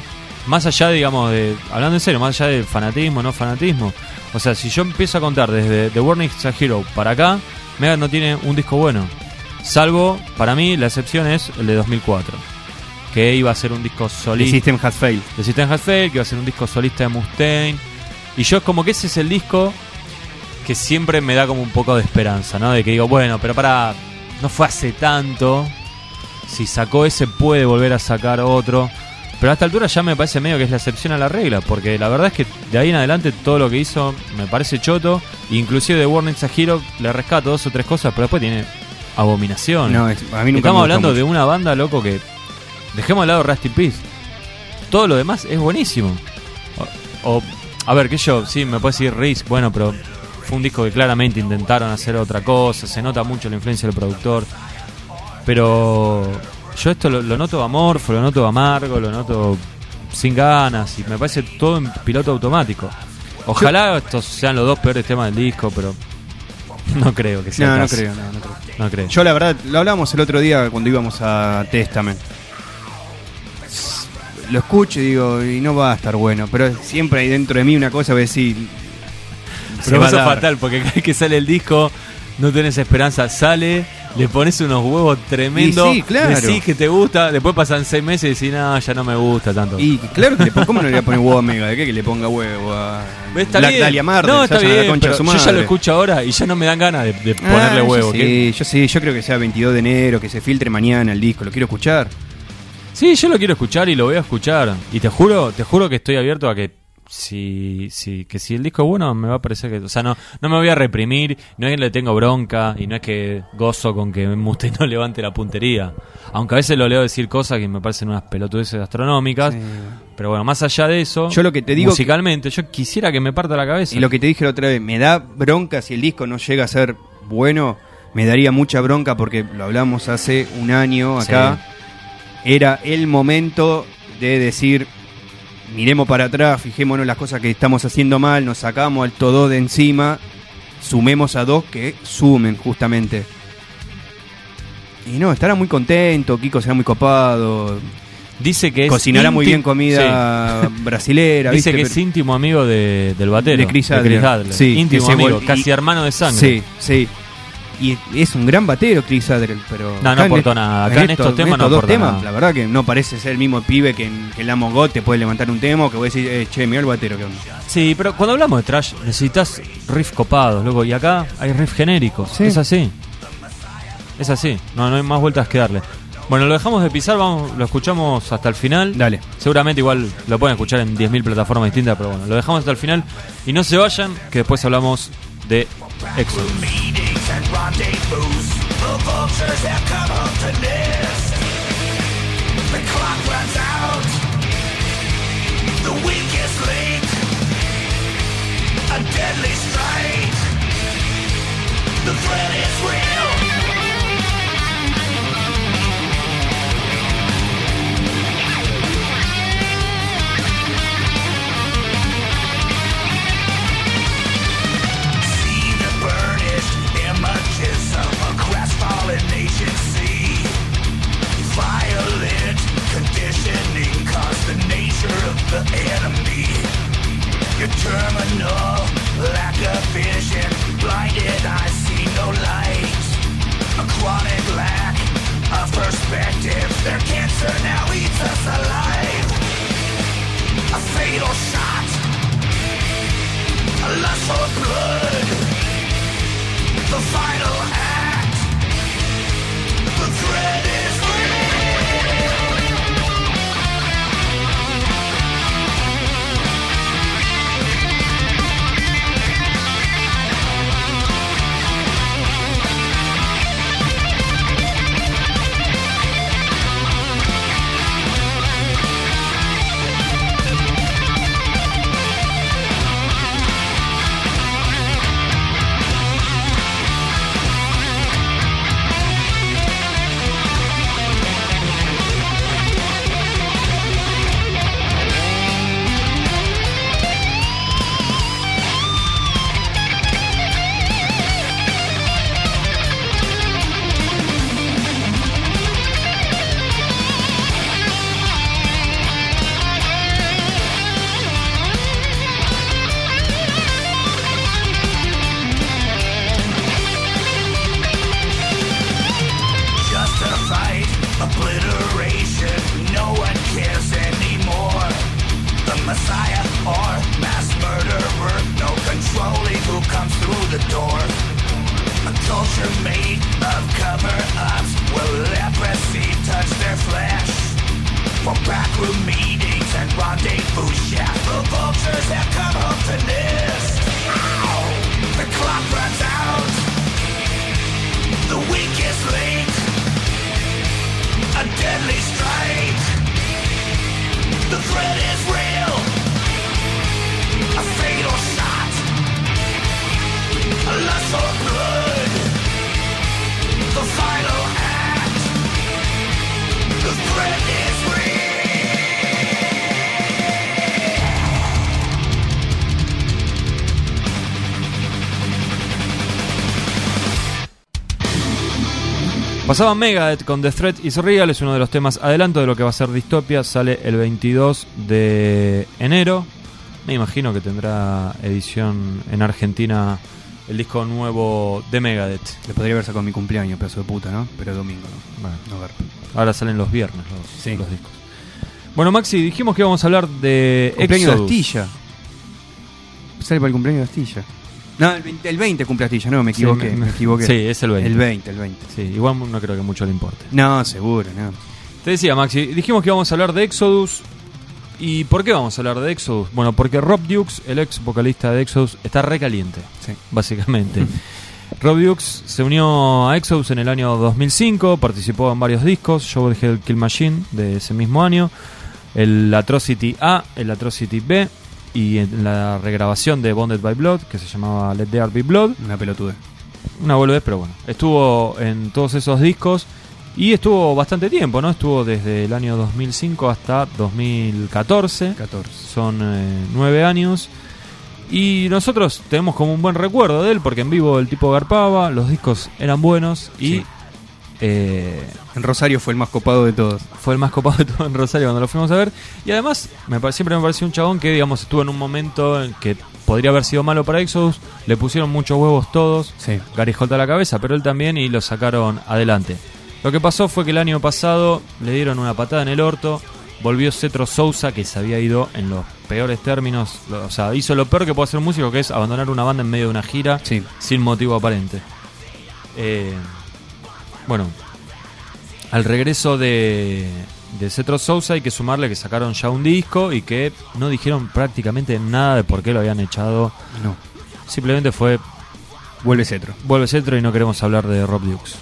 Más allá, digamos, de. Hablando en serio, más allá del fanatismo, no fanatismo. O sea, si yo empiezo a contar desde The Warning Hero para acá, Mega no tiene un disco bueno. Salvo, para mí, la excepción es el de 2004. Que iba a ser un disco The solista. System Has Failed. The System Has Failed, que iba a ser un disco solista de Mustaine. Y yo como que ese es el disco que siempre me da como un poco de esperanza, ¿no? De que digo, bueno, pero para, no fue hace tanto. Si sacó ese puede volver a sacar otro. Pero a esta altura ya me parece medio que es la excepción a la regla, porque la verdad es que de ahí en adelante todo lo que hizo me parece choto. Inclusive de Warning a Hero le rescato dos o tres cosas, pero después tiene abominación. No, es- a mí nunca me Estamos hablando mucho. de una banda, loco, que dejemos de lado Rusty Peace. Todo lo demás es buenísimo. O, o- a ver, que yo, sí, me puede decir Risk, bueno, pero fue un disco que claramente intentaron hacer otra cosa, se nota mucho la influencia del productor. Pero yo esto lo, lo noto amorfo, lo noto amargo, lo noto sin ganas y me parece todo en piloto automático. Ojalá estos sean los dos peores temas del disco, pero no creo que sea No, el no creo, no, no creo. No creo. Yo la verdad, lo hablamos el otro día cuando íbamos a Testament. Lo escucho y digo, y no va a estar bueno, pero siempre hay dentro de mí una cosa, a decir... Pero eso es fatal, porque cada vez que sale el disco, no tenés esperanza. Sale, le pones unos huevos tremendos, Y sí, claro. decís que te gusta, después pasan seis meses y decís, no, ya no me gusta tanto. Y claro que le pongo, ¿cómo no le voy a poner huevo a Mega? ¿De qué que le ponga huevo a Está Black bien. Dahlia no, está bien, concha pero su yo ya madre? lo escucho ahora y ya no me dan ganas de, de Ah, ponerle huevo. Sí, ¿qué? yo sí, yo creo que sea 22 de enero, que se filtre mañana el disco, lo quiero escuchar. Sí, yo lo quiero escuchar y lo voy a escuchar. Y te juro, te juro que estoy abierto a que si, si, que si el disco es bueno, me va a parecer que. O sea, no, no me voy a reprimir, no es que le tengo bronca y no es que gozo con que Muste no levante la puntería. Aunque a veces lo leo decir cosas que me parecen unas pelotudeces astronómicas. Sí. Pero bueno, más allá de eso, Yo lo que te digo- musicalmente, yo quisiera que me parta la cabeza. Y lo que te dije la otra vez, me da bronca si el disco no llega a ser bueno, me daría mucha bronca porque lo hablamos hace un año acá. Era el momento de decir, miremos para atrás, fijémonos las cosas que estamos haciendo mal, nos sacamos al todo de encima, sumemos a dos que sumen justamente. Y no, estará muy contento, Kiko será muy copado, Dice que es cocinará muy bien comida brasilera, Dice ¿viste? que Pero- es íntimo amigo de, del batero. De Chris Adler. Sí, íntimo que se amigo, casi hermano de sangre. Sí, sí. Y es un gran batero Chris Adler, pero... No, no aportó nada. Acá en estos temas no dos temas, nada. la verdad que no parece ser el mismo pibe que en, que en la Mogot te puede levantar un tema o que voy a decir, eh, che, mira el batero que onda. Sí, pero cuando hablamos de trash necesitas riff copados, loco. Y acá hay riff genéricos. Sí. Es así. Es así. No, no hay más vueltas que darle. Bueno, lo dejamos de pisar, vamos, lo escuchamos hasta el final. Dale. Seguramente igual lo pueden escuchar en 10.000 plataformas distintas, pero bueno, lo dejamos hasta el final. Y no se vayan, que después hablamos de Exodus. Rendezvous. The vultures have come home to nest. The clock runs out. The is late. A deadly strike. The threat is real. The enemy. Your terminal lack of vision, blinded I see no light. A chronic lack of perspective, their cancer now eats us alive. A fatal shot a lust for blood. The final act. The threat Pasaba Megadeth con The Threat is Real, es uno de los temas adelanto de lo que va a ser Distopia, sale el 22 de enero. Me imagino que tendrá edición en Argentina el disco nuevo de Megadeth. Le podría haber sacado mi cumpleaños, pedazo de puta, ¿no? Pero domingo, ¿no? Bueno, No garpa. ahora salen los viernes los, Sí. los discos. Bueno, Maxi, dijimos que íbamos a hablar de Cumpleaños de. Astilla. Sale para el cumpleaños de Astilla. No, el 20, el 20 cumple Astilla, no, me equivoqué, Sí, me, equivoqué. Sí, es el 20. El 20, el 20. Sí, igual no creo que mucho le importe. No, seguro, no. Te decía, Maxi, dijimos que íbamos a hablar de Exodus. ¿Y por qué vamos a hablar de Exodus? Bueno, porque Rob Dukes, el ex vocalista de Exodus, está recaliente, Sí. básicamente. Rob Dukes se unió a Exodus en el año 2005, participó en varios discos, Show the Hell Kill Machine de ese mismo año, el Atrocity A, el Atrocity B y en la regrabación de Bonded by Blood, que se llamaba Let There Be Blood. Una pelotude. Una boludez, pero bueno. Estuvo en todos esos discos y estuvo bastante tiempo, ¿no? Estuvo desde el año 2005 hasta 2014. 14. Son eh, nueve años. Y nosotros tenemos como un buen recuerdo de él, porque en vivo el tipo garpaba, los discos eran buenos y Sí. Eh, En Rosario fue el más copado de todos. fue el más copado de todo en Rosario cuando lo fuimos a ver. Y además, me siempre me pareció un chabón que, digamos, estuvo en un momento en que podría haber sido malo para Exodus. Le pusieron muchos huevos todos. Sí. Gary Holt a la cabeza, pero él también y lo sacaron adelante. Lo que pasó fue que el año pasado le dieron una patada en el orto. Volvió Cetro Sousa, que se había ido en los peores términos. lo- O sea, hizo lo peor que puede hacer un músico, que es abandonar una banda en medio de una gira Sí. sin motivo aparente. Eh, bueno, al regreso de, de Cetro Sousa hay que sumarle que sacaron ya un disco y que no dijeron prácticamente nada de por qué lo habían echado. No. Simplemente fue Vuelve Cetro. vuelve Cetro y no queremos hablar de Rob Dukes.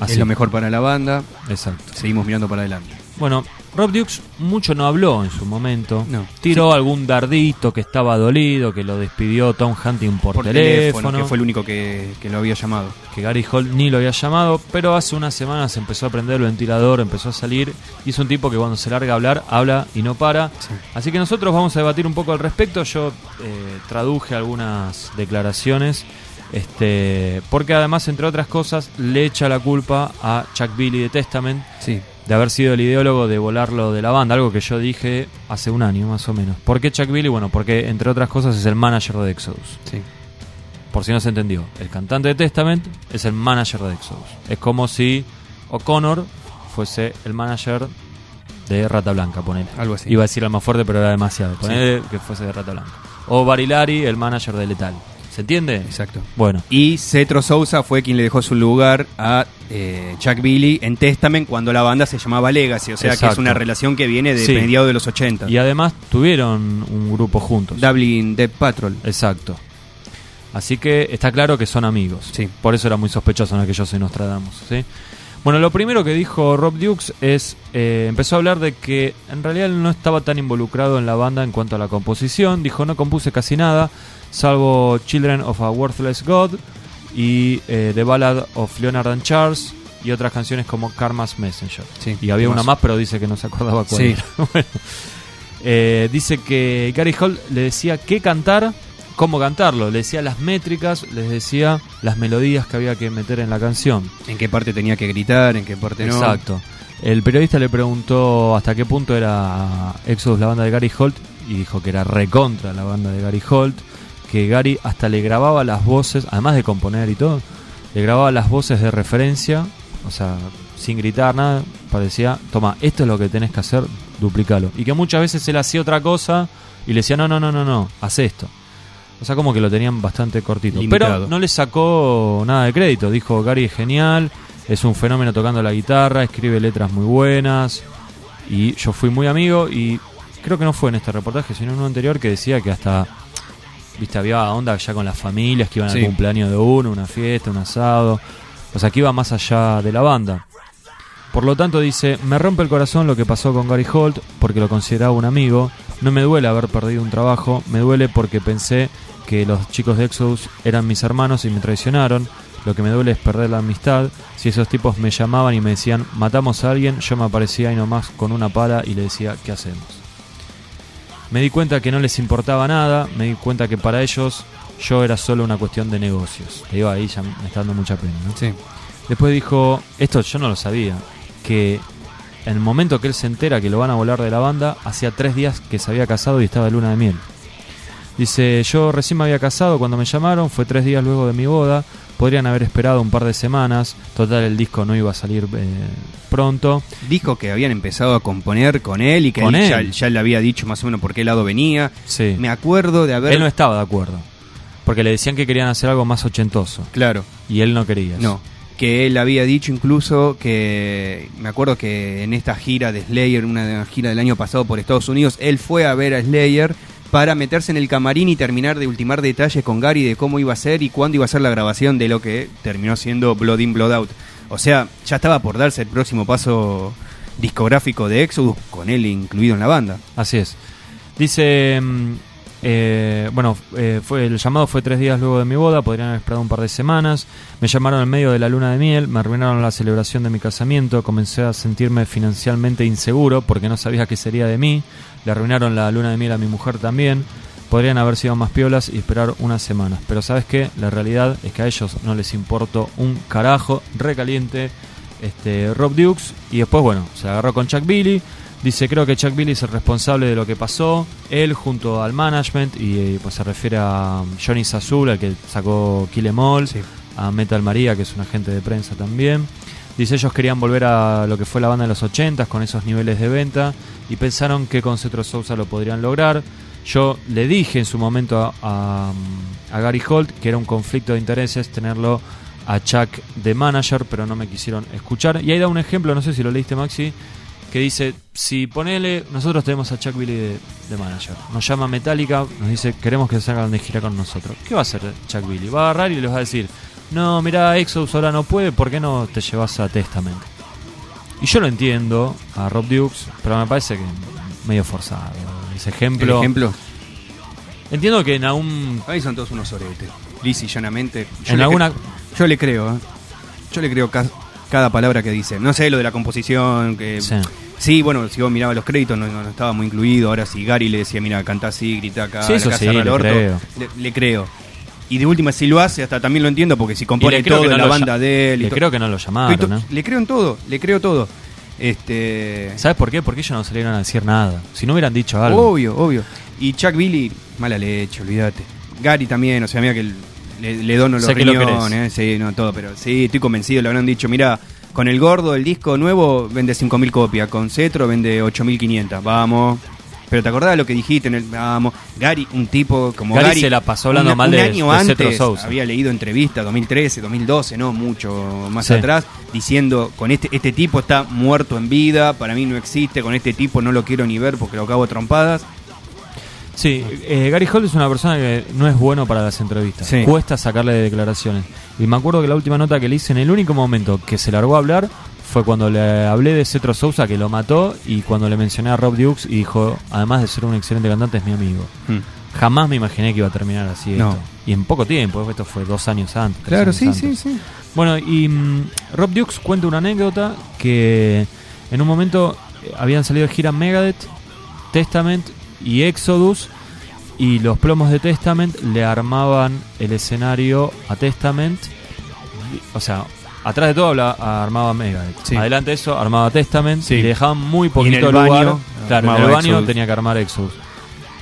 Así. Es lo mejor para la banda. Exacto. Seguimos mirando para adelante. Bueno, Rob Dukes mucho no habló en su momento. No. Tiró algún dardito que estaba dolido, que lo despidió Tom Hunting por, teléfono, que fue el único que, que lo había llamado. que Gary Holt ni lo había llamado, pero hace unas semanas empezó a prender el ventilador, empezó a salir, y es un tipo que cuando se larga a hablar, habla y no para. Sí. Así que nosotros vamos a debatir un poco al respecto. Yo eh, traduje algunas declaraciones, este, porque además, entre otras cosas, le echa la culpa a Chuck Billy de Testament Sí. de haber sido el ideólogo de volarlo de la banda, algo que yo dije hace un año más o menos. ¿Por qué Chuck Billy? Bueno, porque entre otras cosas es el manager de Exodus. Sí. Por si no se entendió, el cantante de Testament es el manager de Exodus. Es como si O'Connor fuese el manager de Rata Blanca, ponele. Algo así. Iba a decir el más fuerte, pero era demasiado. Ponele que fuese de Rata Blanca. O Barilari, el manager de Letal. ¿Se entiende? Exacto. Bueno, Y Cetro Sousa fue quien le dejó su lugar a eh, Chuck Billy en Testament cuando la banda se llamaba Legacy. O sea que es una relación que viene de Sí. mediados de los 80. y además tuvieron un grupo juntos. Dublin Death Patrol. Exacto. Así que está claro que son amigos. Sí. Por eso era muy sospechoso en aquellos se Nostradamus. ¿sí? Bueno, lo primero que dijo Rob Dukes es. eh, empezó a hablar de que en realidad él no estaba tan involucrado en la banda en cuanto a la composición. Dijo: No compuse casi nada, salvo Children of a Worthless God y eh, The Ballad of Leonard and Charles y otras canciones como Karma's Messenger. Sí. Y había una más, pero dice que no se acordaba cuál Sí. era. Bueno. Eh, dice que Gary Holt le decía qué cantar, cómo cantarlo. Le decía las métricas, les decía las melodías que había que meter en la canción. En qué parte tenía que gritar, en qué parte no. Exacto. El periodista le preguntó hasta qué punto era Exodus la banda de Gary Holt y dijo que era recontra la banda de Gary Holt, que Gary hasta le grababa las voces, además de componer y todo, le grababa las voces de referencia, o sea, sin gritar nada, parecía, toma, esto es lo que tenés que hacer, duplicalo. Y que muchas veces él hacía otra cosa y le decía, no, no, no, no, no, haz esto. O sea, como que lo tenían bastante cortito. Limitado. Pero no le sacó nada de crédito. Dijo, Gary es genial, es un fenómeno tocando la guitarra, escribe letras muy buenas. Y yo fui muy amigo y creo que no fue en este reportaje, sino en uno anterior que decía que hasta, viste, había onda ya con las familias que iban Sí. al cumpleaños de uno, una fiesta, un asado. O sea, que iba más allá de la banda. Por lo tanto dice, me rompe el corazón lo que pasó con Gary Holt porque lo consideraba un amigo. No me duele haber perdido un trabajo, me duele porque pensé que los chicos de Exodus eran mis hermanos y me traicionaron. Lo que me duele es perder la amistad. Si esos tipos me llamaban y me decían, matamos a alguien, yo me aparecía ahí nomás con una pala y le decía, ¿qué hacemos? Me di cuenta que no les importaba nada, me di cuenta que para ellos yo era solo una cuestión de negocios. Te digo, ahí ya me está dando mucha pena. ¿no? Sí. Después dijo, esto yo no lo sabía, que en el momento que él se entera que lo van a volar de la banda, hacía tres días que se había casado y estaba de luna de miel. Dice, yo recién me había casado cuando me llamaron, fue tres días luego de mi boda, podrían haber esperado un par de semanas, total el disco no iba a salir eh, pronto. Dijo que habían empezado a componer con él y que Con él, Ya, le había dicho más o menos por qué lado venía. Sí. Me acuerdo de haber... Él no estaba de acuerdo, porque le decían que querían hacer algo más ochentoso, Claro, y él no quería. eso. no. Que él había dicho incluso que... Me acuerdo que en esta gira de Slayer, una gira del año pasado por Estados Unidos, él fue a ver a Slayer para meterse en el camarín y terminar de ultimar detalles con Gary de cómo iba a ser y cuándo iba a ser la grabación de lo que terminó siendo Blood In, Blood Out. O sea, ya estaba por darse el próximo paso discográfico de Exodus con él incluido en la banda. Así es. Dice, mm, eh, bueno, eh, fue el llamado fue tres días luego de mi boda, podrían haber esperado un par de semanas. Me llamaron en medio de la luna de miel, me arruinaron la celebración de mi casamiento, comencé a sentirme financieramente inseguro porque no sabía qué sería de mí. Le arruinaron la luna de miel a mi mujer también. Podrían haber sido más piolas y esperar unas semanas. Pero sabes qué, la realidad es que a ellos no les importó un carajo, recaliente este, Rob Dukes. Y después, bueno, se agarró con Chuck Billy. Dice, creo que Chuck Billy es el responsable de lo que pasó. Él junto al management, y eh, pues se refiere a Johnny Sazul, el que sacó Kill Em All, Sí. a Metal María, que es un agente de prensa también. Dice, ellos querían volver a lo que fue la banda de los 80 con esos niveles de venta y pensaron que con Cetro Sousa lo podrían lograr. Yo le dije en su momento a, a- Gary Holt que era un conflicto de intereses tenerlo a Chuck de manager, pero no me quisieron escuchar. Y ahí da un ejemplo, no sé si lo leíste Maxi, que dice, si ponele, nosotros tenemos a Chuck Billy de, manager, nos llama Metallica, nos dice, queremos que se hagan de gira con nosotros. ¿Qué va a hacer Chuck Billy? Va a agarrar y les va a decir, no, mira, Exodus ahora no puede, ¿por qué no te llevas a Testament? Y yo lo entiendo a Rob Dukes, pero me parece que medio forzado. Ese El ejemplo. ejemplo. Entiendo que en algún. Ahí son todos unos oretes. Lisa y llanamente. Yo En le alguna- yo le creo, ¿eh? Yo le creo ca- cada palabra que dice. No sé lo de la composición, que. Sí. Sí, bueno, si vos mirabas los créditos no, no- estaba muy incluido. Ahora si Gary le decía, mira, cantá así, grita acá, Sí, eso sí, le orto", creo. Le, le creo. Y de última, si lo hace, hasta también lo entiendo, porque si compone todo no la banda de él. y Le creo que no lo llamaron, ¿eh? Le creo en todo, le creo todo. Este. ¿Sabes por qué? Porque ellos no salieron a decir nada. Si no hubieran dicho algo. Obvio, obvio. Y Chuck Billy, mala leche, olvídate. Gary también, o sea, mira que le, le dono los Sé que lo riñones, eh, sí, no todo, pero sí, estoy convencido, le habrán dicho, mira, con el gordo, el disco nuevo vende 5.000 copias, con Cetro vende 8.500, vamos. Pero te acordás de lo que dijiste en el. Vamos. Gary, un tipo como Gary Gary. se la pasó hablando un- mal un de- año de antes había leído entrevistas, 2013, 2012, no mucho más Sí. atrás, diciendo: con este, este tipo está muerto en vida, para mí no existe, con este tipo no lo quiero ni ver porque lo acabo trompadas. Sí, eh, Gary Holt es una persona que no es bueno para las entrevistas. Sí. Cuesta sacarle declaraciones. Y me acuerdo que la última nota que le hice en el único momento que se largó a hablar fue cuando le hablé de Cetro Sousa que lo mató y cuando le mencioné a Rob Dukes y dijo, además de ser un excelente cantante, es mi amigo. Jamás me imaginé que iba a terminar así No. esto. Y en poco tiempo, esto fue dos años antes. Claro, años sí, sí, antes. sí. Bueno, y mm, Rob Dukes cuenta una anécdota que en un momento eh, habían salido de gira Megadeth, Testament y Exodus y los plomos de Testament le armaban el escenario a Testament, o sea, atrás de todo habla- armaba Megadeth, Sí. adelante de eso armaba Testament Sí. y le dejaban muy poquito el lugar, baño claro, en el baño Exodus. tenía que armar Exodus.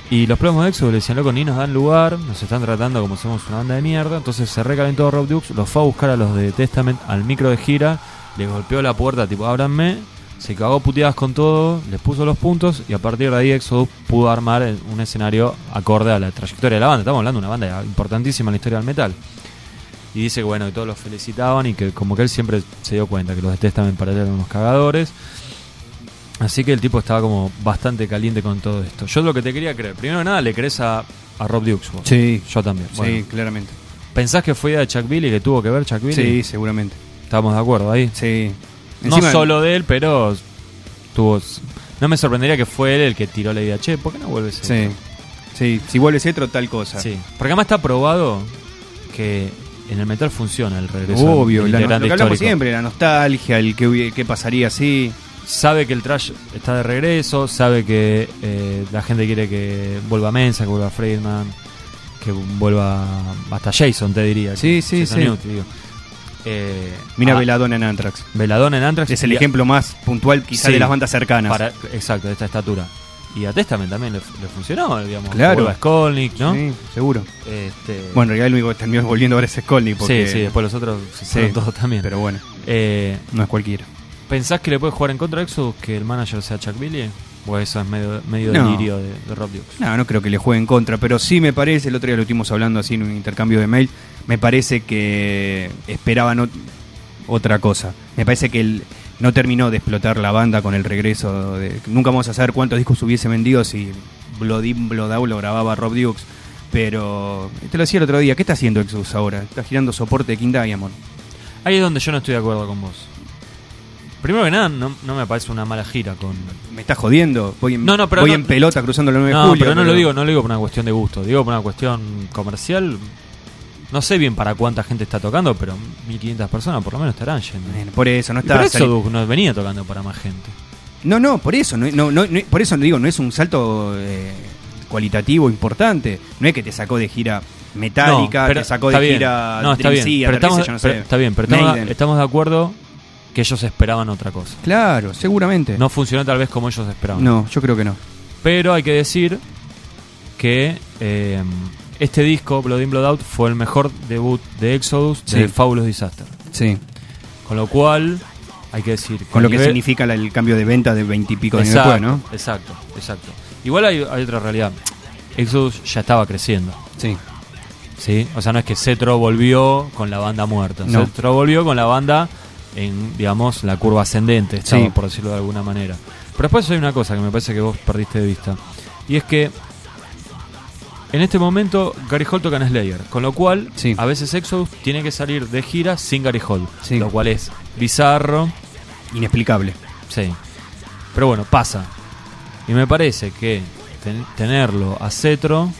Y los plomos de Exodus le decían, loco, ni nos dan lugar, nos están tratando como somos una banda de mierda. Entonces se recalentó Rob Dukes, los fue a buscar a los de Testament al micro de gira, les golpeó la puerta, tipo, ábranme, se cagó puteadas con todo, les puso los puntos y a partir de ahí Exodus pudo armar un escenario acorde a la trayectoria de la banda. Estamos hablando de una banda importantísima en la historia del metal. Y dice que bueno, que todos los felicitaban y que como que él siempre se dio cuenta que los de Testament para él eran unos cagadores. Así que el tipo estaba como bastante caliente con todo esto. Yo lo que te quería creer, primero que nada, le crees a, a Rob Dukes. vos. Sí, Yo también. sí, claramente. ¿Pensás que fue idea de Chuck Billy, que tuvo que ver Chuck Billy? Sí, seguramente. Estamos de acuerdo ahí. Sí. no solo de él, pero tuvo... No me sorprendería que fue él el que tiró la idea. Che, ¿por qué no vuelves Sí. Sí, si vuelve Cetro, tal cosa. Sí. Porque además está probado que en el metal funciona el regreso. Obvio, la- lo que hablamos histórico. siempre, la nostalgia, el que, qué pasaría así. sabe que el trash está de regreso, sabe que eh, la gente quiere que vuelva Mensa, que vuelva Friedman, que vuelva hasta Jason, te diría. Sí, que- sí, sí. Digo. Eh, Mira ah, Veladona en Anthrax. Veladona en Anthrax. Es el y ejemplo más puntual quizá Sí. de las bandas cercanas. para- exacto, de esta estatura. Y a Testament también le, le funcionó, digamos. Claro. A Skolnick, ¿no? Sí, seguro. Este, Bueno, en realidad el único que terminó volviendo ahora es Skolnick. Porque, sí, sí, después los otros se Sí, todos también. Pero bueno, Eh, no es cualquiera. ¿Pensás que le puede jugar en contra a Exodus que el manager sea Chuck Billy? ¿O eso es medio, medio No. delirio de, de Rob Dukes? No, no creo que le juegue en contra, pero sí me parece, el otro día lo estuvimos hablando así en un intercambio de mail, me parece que esperaban ot- otra cosa. Me parece que él no terminó de explotar la banda con el regreso de... Nunca vamos a saber cuántos discos hubiese vendido si Blood Out lo grababa Rob Dukes, pero te lo decía el otro día, ¿qué está haciendo Exodus ahora? Está girando soporte de King Diamond. Ahí es donde yo no estoy de acuerdo con vos. Primero que nada, no, no me parece una mala gira con... ¿Me estás jodiendo? Voy en, No, no, pero voy no- en pelota cruzando el 9 de No, julio. pero no lo digo, no lo digo por una cuestión de gusto, digo por una cuestión comercial. No sé bien para cuánta gente está tocando, pero 1500 personas por lo menos estarán yendo. Por eso, no Y está... sali- Exodus no venía tocando para más gente. No, no, por eso, no, no, no, no- por eso digo, no es un salto eh, cualitativo importante. No es que te sacó de gira Metallica, No, pero te sacó de bien. gira No, está bien. Pero estamos, yo, no pero- sé. está bien, pero estamos de acuerdo que ellos esperaban otra cosa. Claro, seguramente. No funcionó tal vez como ellos esperaban. No, yo creo que no. Pero hay que decir que eh, este disco, Blood In Blood Out, fue el mejor debut de Exodus Sí. de Fabulous Disaster. Sí. Con lo cual, hay que decir. Con lo que significa el cambio de venta de 20 y pico de después, ¿no? Exacto, exacto. Igual hay, hay otra realidad. Exodus ya estaba creciendo. Sí. ¿sí? O sea, no es que Cetro volvió con la banda muerta. No. Cetro volvió con la banda en, digamos, la curva ascendente, Sí. por decirlo de alguna manera. Pero después hay una cosa que me parece que vos perdiste de vista. Y es que en este momento Gary Hall toca en Slayer, con lo cual Sí. a veces Exodus tiene que salir de gira sin Gary Sí. lo cual es bizarro, Inexplicable. sí. Pero bueno, pasa. Y me parece que ten- tenerlo a Cetro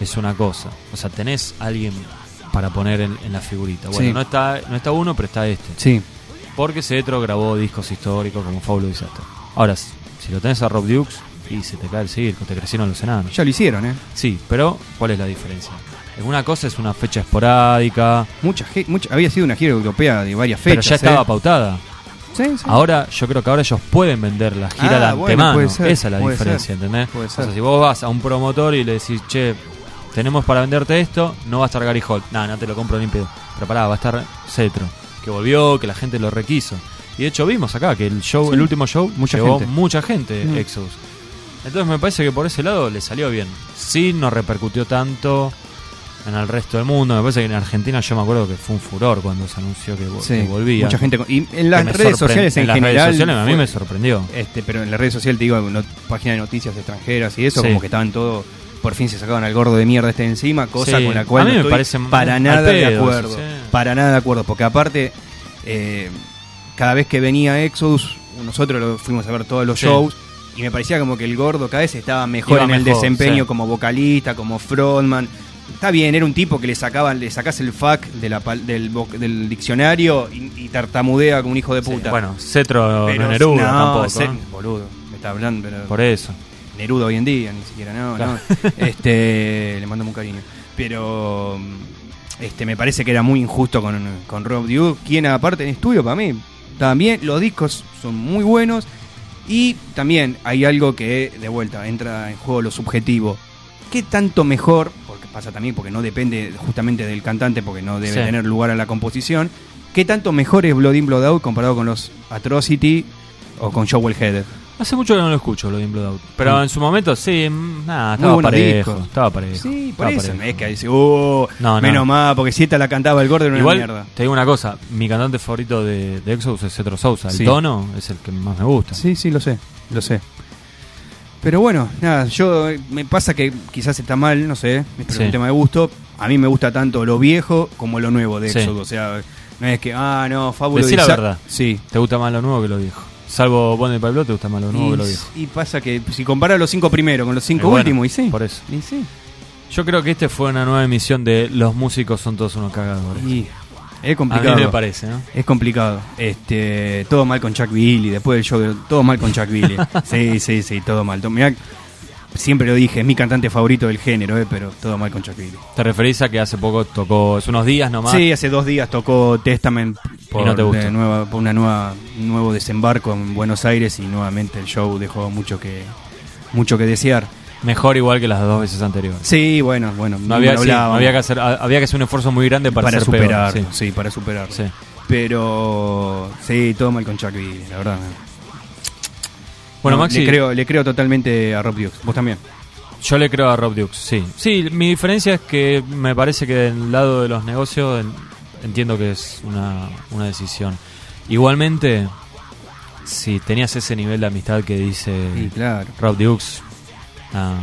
es una cosa. O sea, tenés alguien para poner en, en la figurita. Bueno, Sí. no está no está uno, pero está este. Sí. Porque Cetro grabó discos históricos como Fabulous Disaster. Ahora, si lo tenés a Rob Dukes, y se te cae el circo, te crecieron los enanos. Ya lo hicieron, ¿eh? Sí, pero ¿cuál es la diferencia? En una cosa es una fecha esporádica, Mucha, mucha, había sido una gira europea de varias pero fechas. ya estaba ¿eh? pautada. Sí, sí. Ahora, yo creo que ahora ellos pueden vender la gira Ah, de antemano. ser, Esa es la diferencia, ser, ¿entendés? O sea, si vos vas a un promotor y le decís, che, tenemos para venderte esto, no va a estar Gary Holt. No, no te lo compro ni pedo. Pero pará, va a estar Cetro, que volvió, que la gente lo requiso. Y de hecho vimos acá que el show, Sí, el último show, mucha llevó gente. mucha gente, Mm. Exodus. Entonces me parece que por ese lado le salió bien. Sí, no repercutió tanto en el resto del mundo. Me parece que en Argentina yo me acuerdo que fue un furor cuando se anunció que, vo- Sí, que volvía. Mucha gente. con- Y en Que las me redes sorpre- sociales en, las general. redes sociales a mí fue- me sorprendió. Este, pero en las redes sociales te digo, no, páginas de noticias extranjeras y eso, Sí. como que estaban todos, por fin se sacaban al gordo de mierda este de encima, cosa Sí. con la cual A mí no me estoy parece para al nada de pedo, acuerdo. sí. Para nada de acuerdo, porque aparte, eh, cada vez que venía Exodus, nosotros lo fuimos a ver todos los Sí. shows. Y me parecía como que el gordo cada vez estaba mejor Iba en el mejor, desempeño sí. como vocalista, como frontman. Está bien, era un tipo que le sacaban, le sacás el fac de la del, del diccionario y, y tartamudea como un hijo de Sí, puta. bueno, Cetro Pero- no Neruda no, tampoco. se- ¿eh? boludo, me está hablando, pero Por eso. Neruda hoy en día, ni siquiera, no, Claro. no. Este, le mando un cariño. Pero este me parece que era muy injusto con, con Rob Duke, quien aparte en estudio para mí también los discos son muy buenos y también hay algo que de vuelta entra en juego lo subjetivo. ¿Qué tanto mejor? Porque pasa también porque no depende justamente del cantante porque no debe Sí. tener lugar a la composición. ¿Qué tanto mejor es Blood In Blood Out comparado con los Atrocity o con Joel Headed? Hace mucho que no lo escucho, lo de Blood Out. Pero Mm. en su momento, sí, mm, nada, estaba parejo. Estaba parejo. Sí, por estaba eso. parejo. Es que dice, uh, No, no. menos mal, porque si esta la cantaba el gordo era una Igual, mierda. te digo una cosa, mi cantante favorito de, de Exodus es Cetro Sousa. El tono es el que más me gusta. Sí, sí, lo sé, lo sé. Pero bueno, nada, yo me pasa que quizás está mal, no sé, es Sí. un tema de gusto. A mí me gusta tanto lo viejo como lo nuevo de Sí. Éxodo. O sea, no es que, ah, no, Fábulo Decí la verdad. Sí. ¿Te gusta más lo nuevo que lo viejo? Salvo Bonnie Pablo, ¿te gusta más lo nuevo Y, que lo viejo? y pasa que si comparas los cinco primeros con los cinco bueno, últimos, y sí. Por eso. Y sí. Yo creo que este fue una nueva emisión de Los músicos son todos unos cagadores. Y es A complicado. mí me parece, ¿no? Es complicado. Este, todo mal con Chuck Billy, después del show, todo mal con Chuck Billy. sí, sí, sí, todo mal. Mirá, siempre lo dije, es mi cantante favorito del género, eh, pero todo mal con Chuck Billy. ¿Te referís a que hace poco tocó, hace unos días nomás? Sí, hace dos días tocó Testament por, no te de nueva, por una nueva nuevo desembarco en Buenos Aires y nuevamente el show dejó mucho que mucho que desear. Mejor igual que las dos veces anteriores. Sí, bueno, bueno, No había, sí, había que hacer, había que hacer un esfuerzo muy grande para, para superar, peor. sí. sí. para superar. Sí. Pero sí, todo mal con Chuck Billy, la verdad. Bueno, No, Maxi, le creo, le creo totalmente a Rob Dukes. Vos también. yo le creo a Rob Dukes, sí. Sí, mi diferencia es que me parece que del lado de los negocios en- entiendo que es una, una decisión. Igualmente, si tenías ese nivel de amistad que dice Sí, claro. Rob Dukes, ah,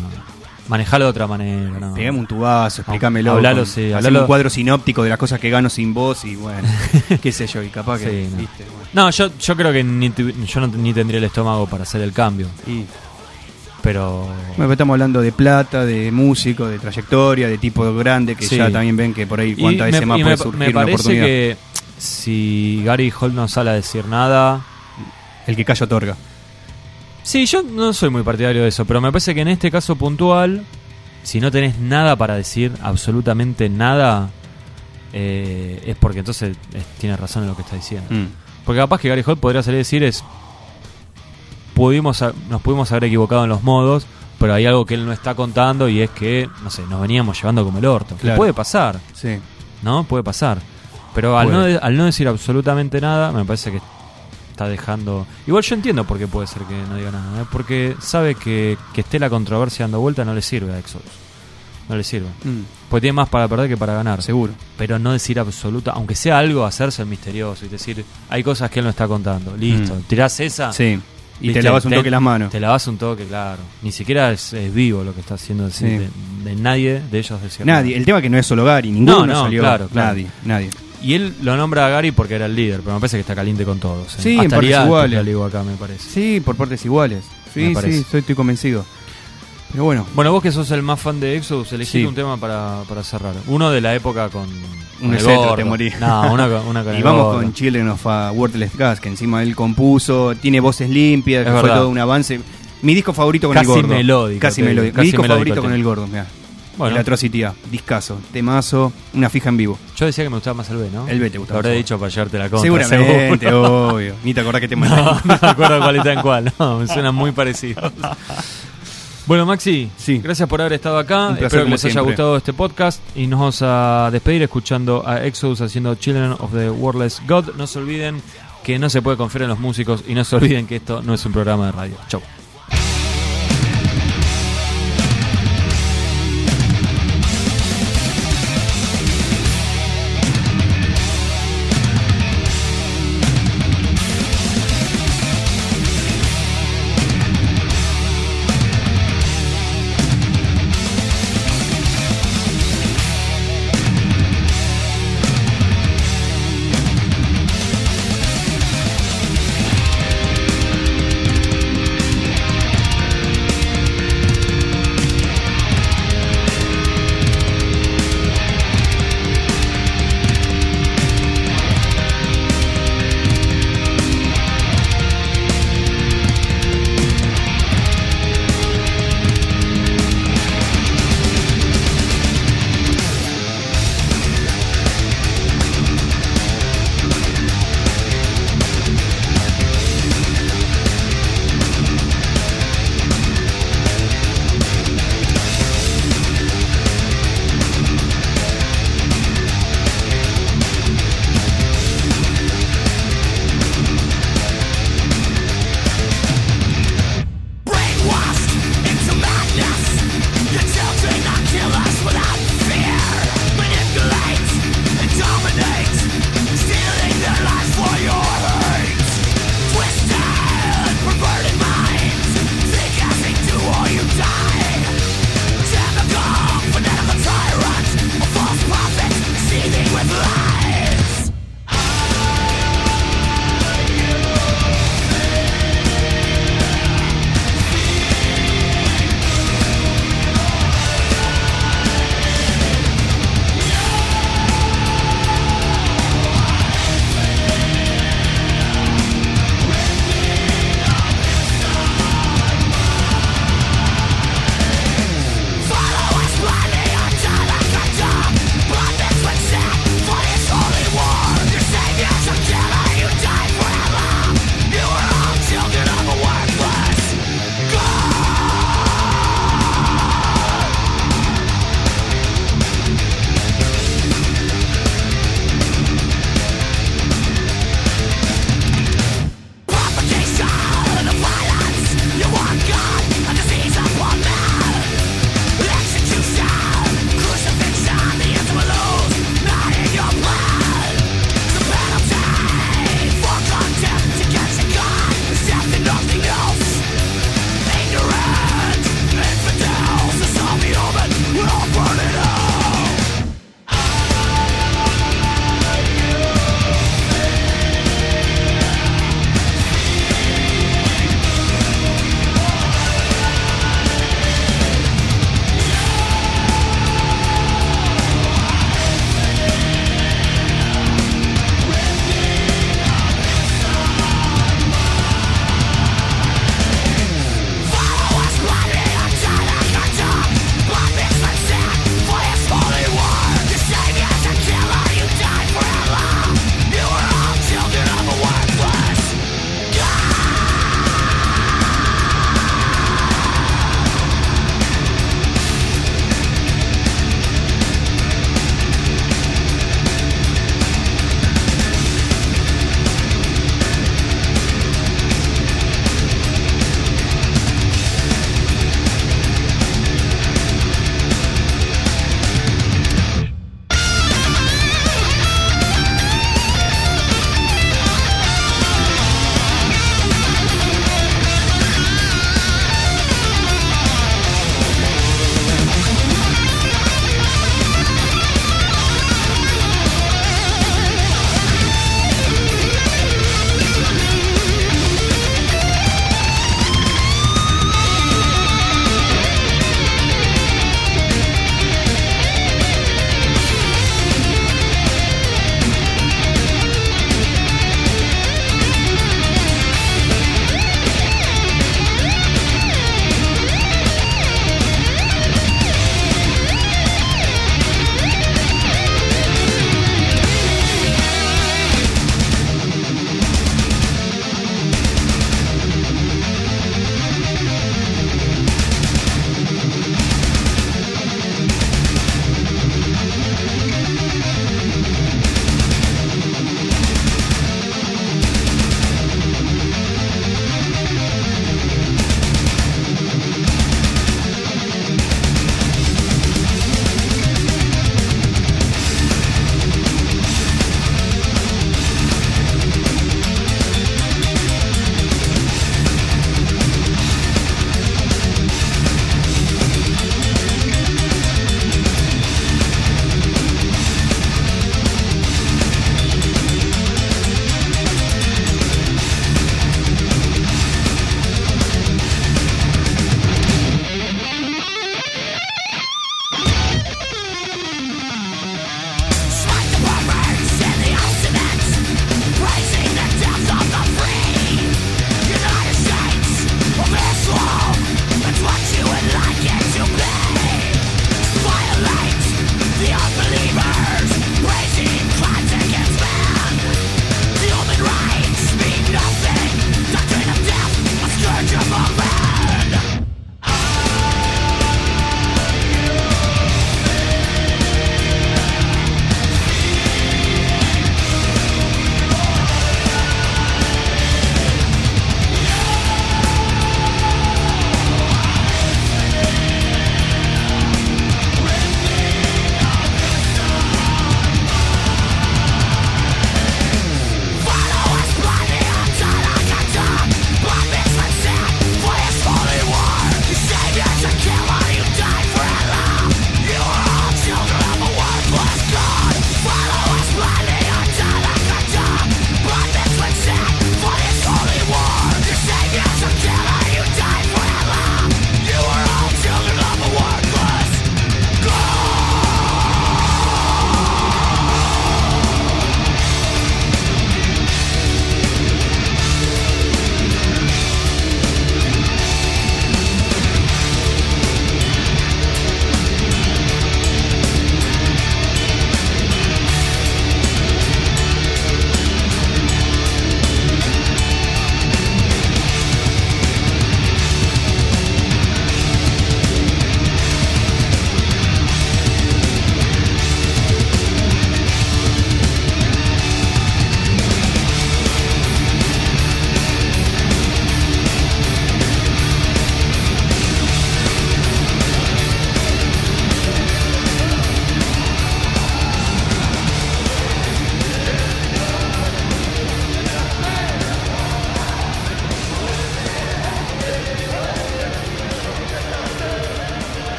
manejalo de otra manera. No. Pegame un tubazo, explícamelo. Hablalo, con- sí, haceme hablalo. un cuadro sinóptico de las cosas que gano sin vos y bueno, qué sé yo, y capaz que, Sí, no. viste, bueno. No, yo, yo creo que ni tu- yo no, ni tendría el estómago para hacer el cambio, Y, pero... bueno, pero estamos hablando de plata, de músico, de trayectoria, de tipo grande, que Sí. ya también ven que por ahí cuántas veces más y puede me, surgir me una parece oportunidad. que si Gary Holt no sale a decir nada... El que calla otorga. Sí, yo no soy muy partidario de eso, pero me parece que en este caso puntual, si no tenés nada para decir, absolutamente nada, eh, es porque entonces eh, tiene razón en lo que está diciendo. Mm. Porque capaz que Gary Holt podría salir a decir es. Pudimos, nos pudimos haber equivocado en los modos, pero hay algo que él no está contando y es que, no sé, nos veníamos llevando como el orto. Que puede pasar, Sí. ¿no? Puede pasar. Pero al no, al no decir absolutamente nada, me parece que está dejando. Igual yo entiendo por qué puede ser que no diga nada, ¿eh? porque sabe que, que esté la controversia dando vuelta no le sirve a Exodus. No le sirve. Mm, Porque tiene más para perder que para ganar seguro. pero no decir absoluta, aunque sea algo, hacerse el misterioso y decir, hay cosas que él no está contando. Listo, Mm. tirás esa, Sí. Y ¿viste? te lavas un toque las manos. Te lavas un toque, claro. Ni siquiera es, es vivo lo que está haciendo Sí. de, de nadie de ellos decir Nadie. nada. El tema es que no es solo Gary, ninguno No, no, salió. claro, claro. Nadie, nadie. Y él lo nombra a Gary porque era el líder, pero me parece que está caliente con todos. ¿eh? Sí, en Hasta partes Liga iguales. la ligo acá, me parece. Sí, por partes iguales. Sí, sí, estoy, estoy convencido. Pero bueno, Bueno, vos que sos el más fan de Exodus, elegí Sí. un tema para, para cerrar. Uno de la época con, con el etcétera, te morí. No, una, una con y el vamos gordo. con Children of a Worthless Gas, que encima él compuso, tiene voces limpias, que fue todo un avance. Mi disco favorito con Casi el gordo. melódico, Casi melódico. Mi disco melódico favorito con el gordo, mira. Bueno. El Atrocity A, discazo, temazo, una fija en vivo. Yo decía que me gustaba más el B, ¿no? El B te gustaba Lo habré dicho para llevarte la contra. Seguramente, seguro. obvio. Ni te acordás que te No, mandé. no me acuerdo cuál está en cuál. No, me suenan muy parecidos. Bueno, Maxi, Sí. gracias por haber estado acá. Placer, Espero que les haya gustado este podcast y nos vamos a despedir escuchando a Exodus haciendo Children of the Wordless God. No se olviden que no se puede confiar en los músicos y no se olviden que esto no es un programa de radio. Chau.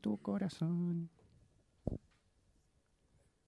Tu corazón.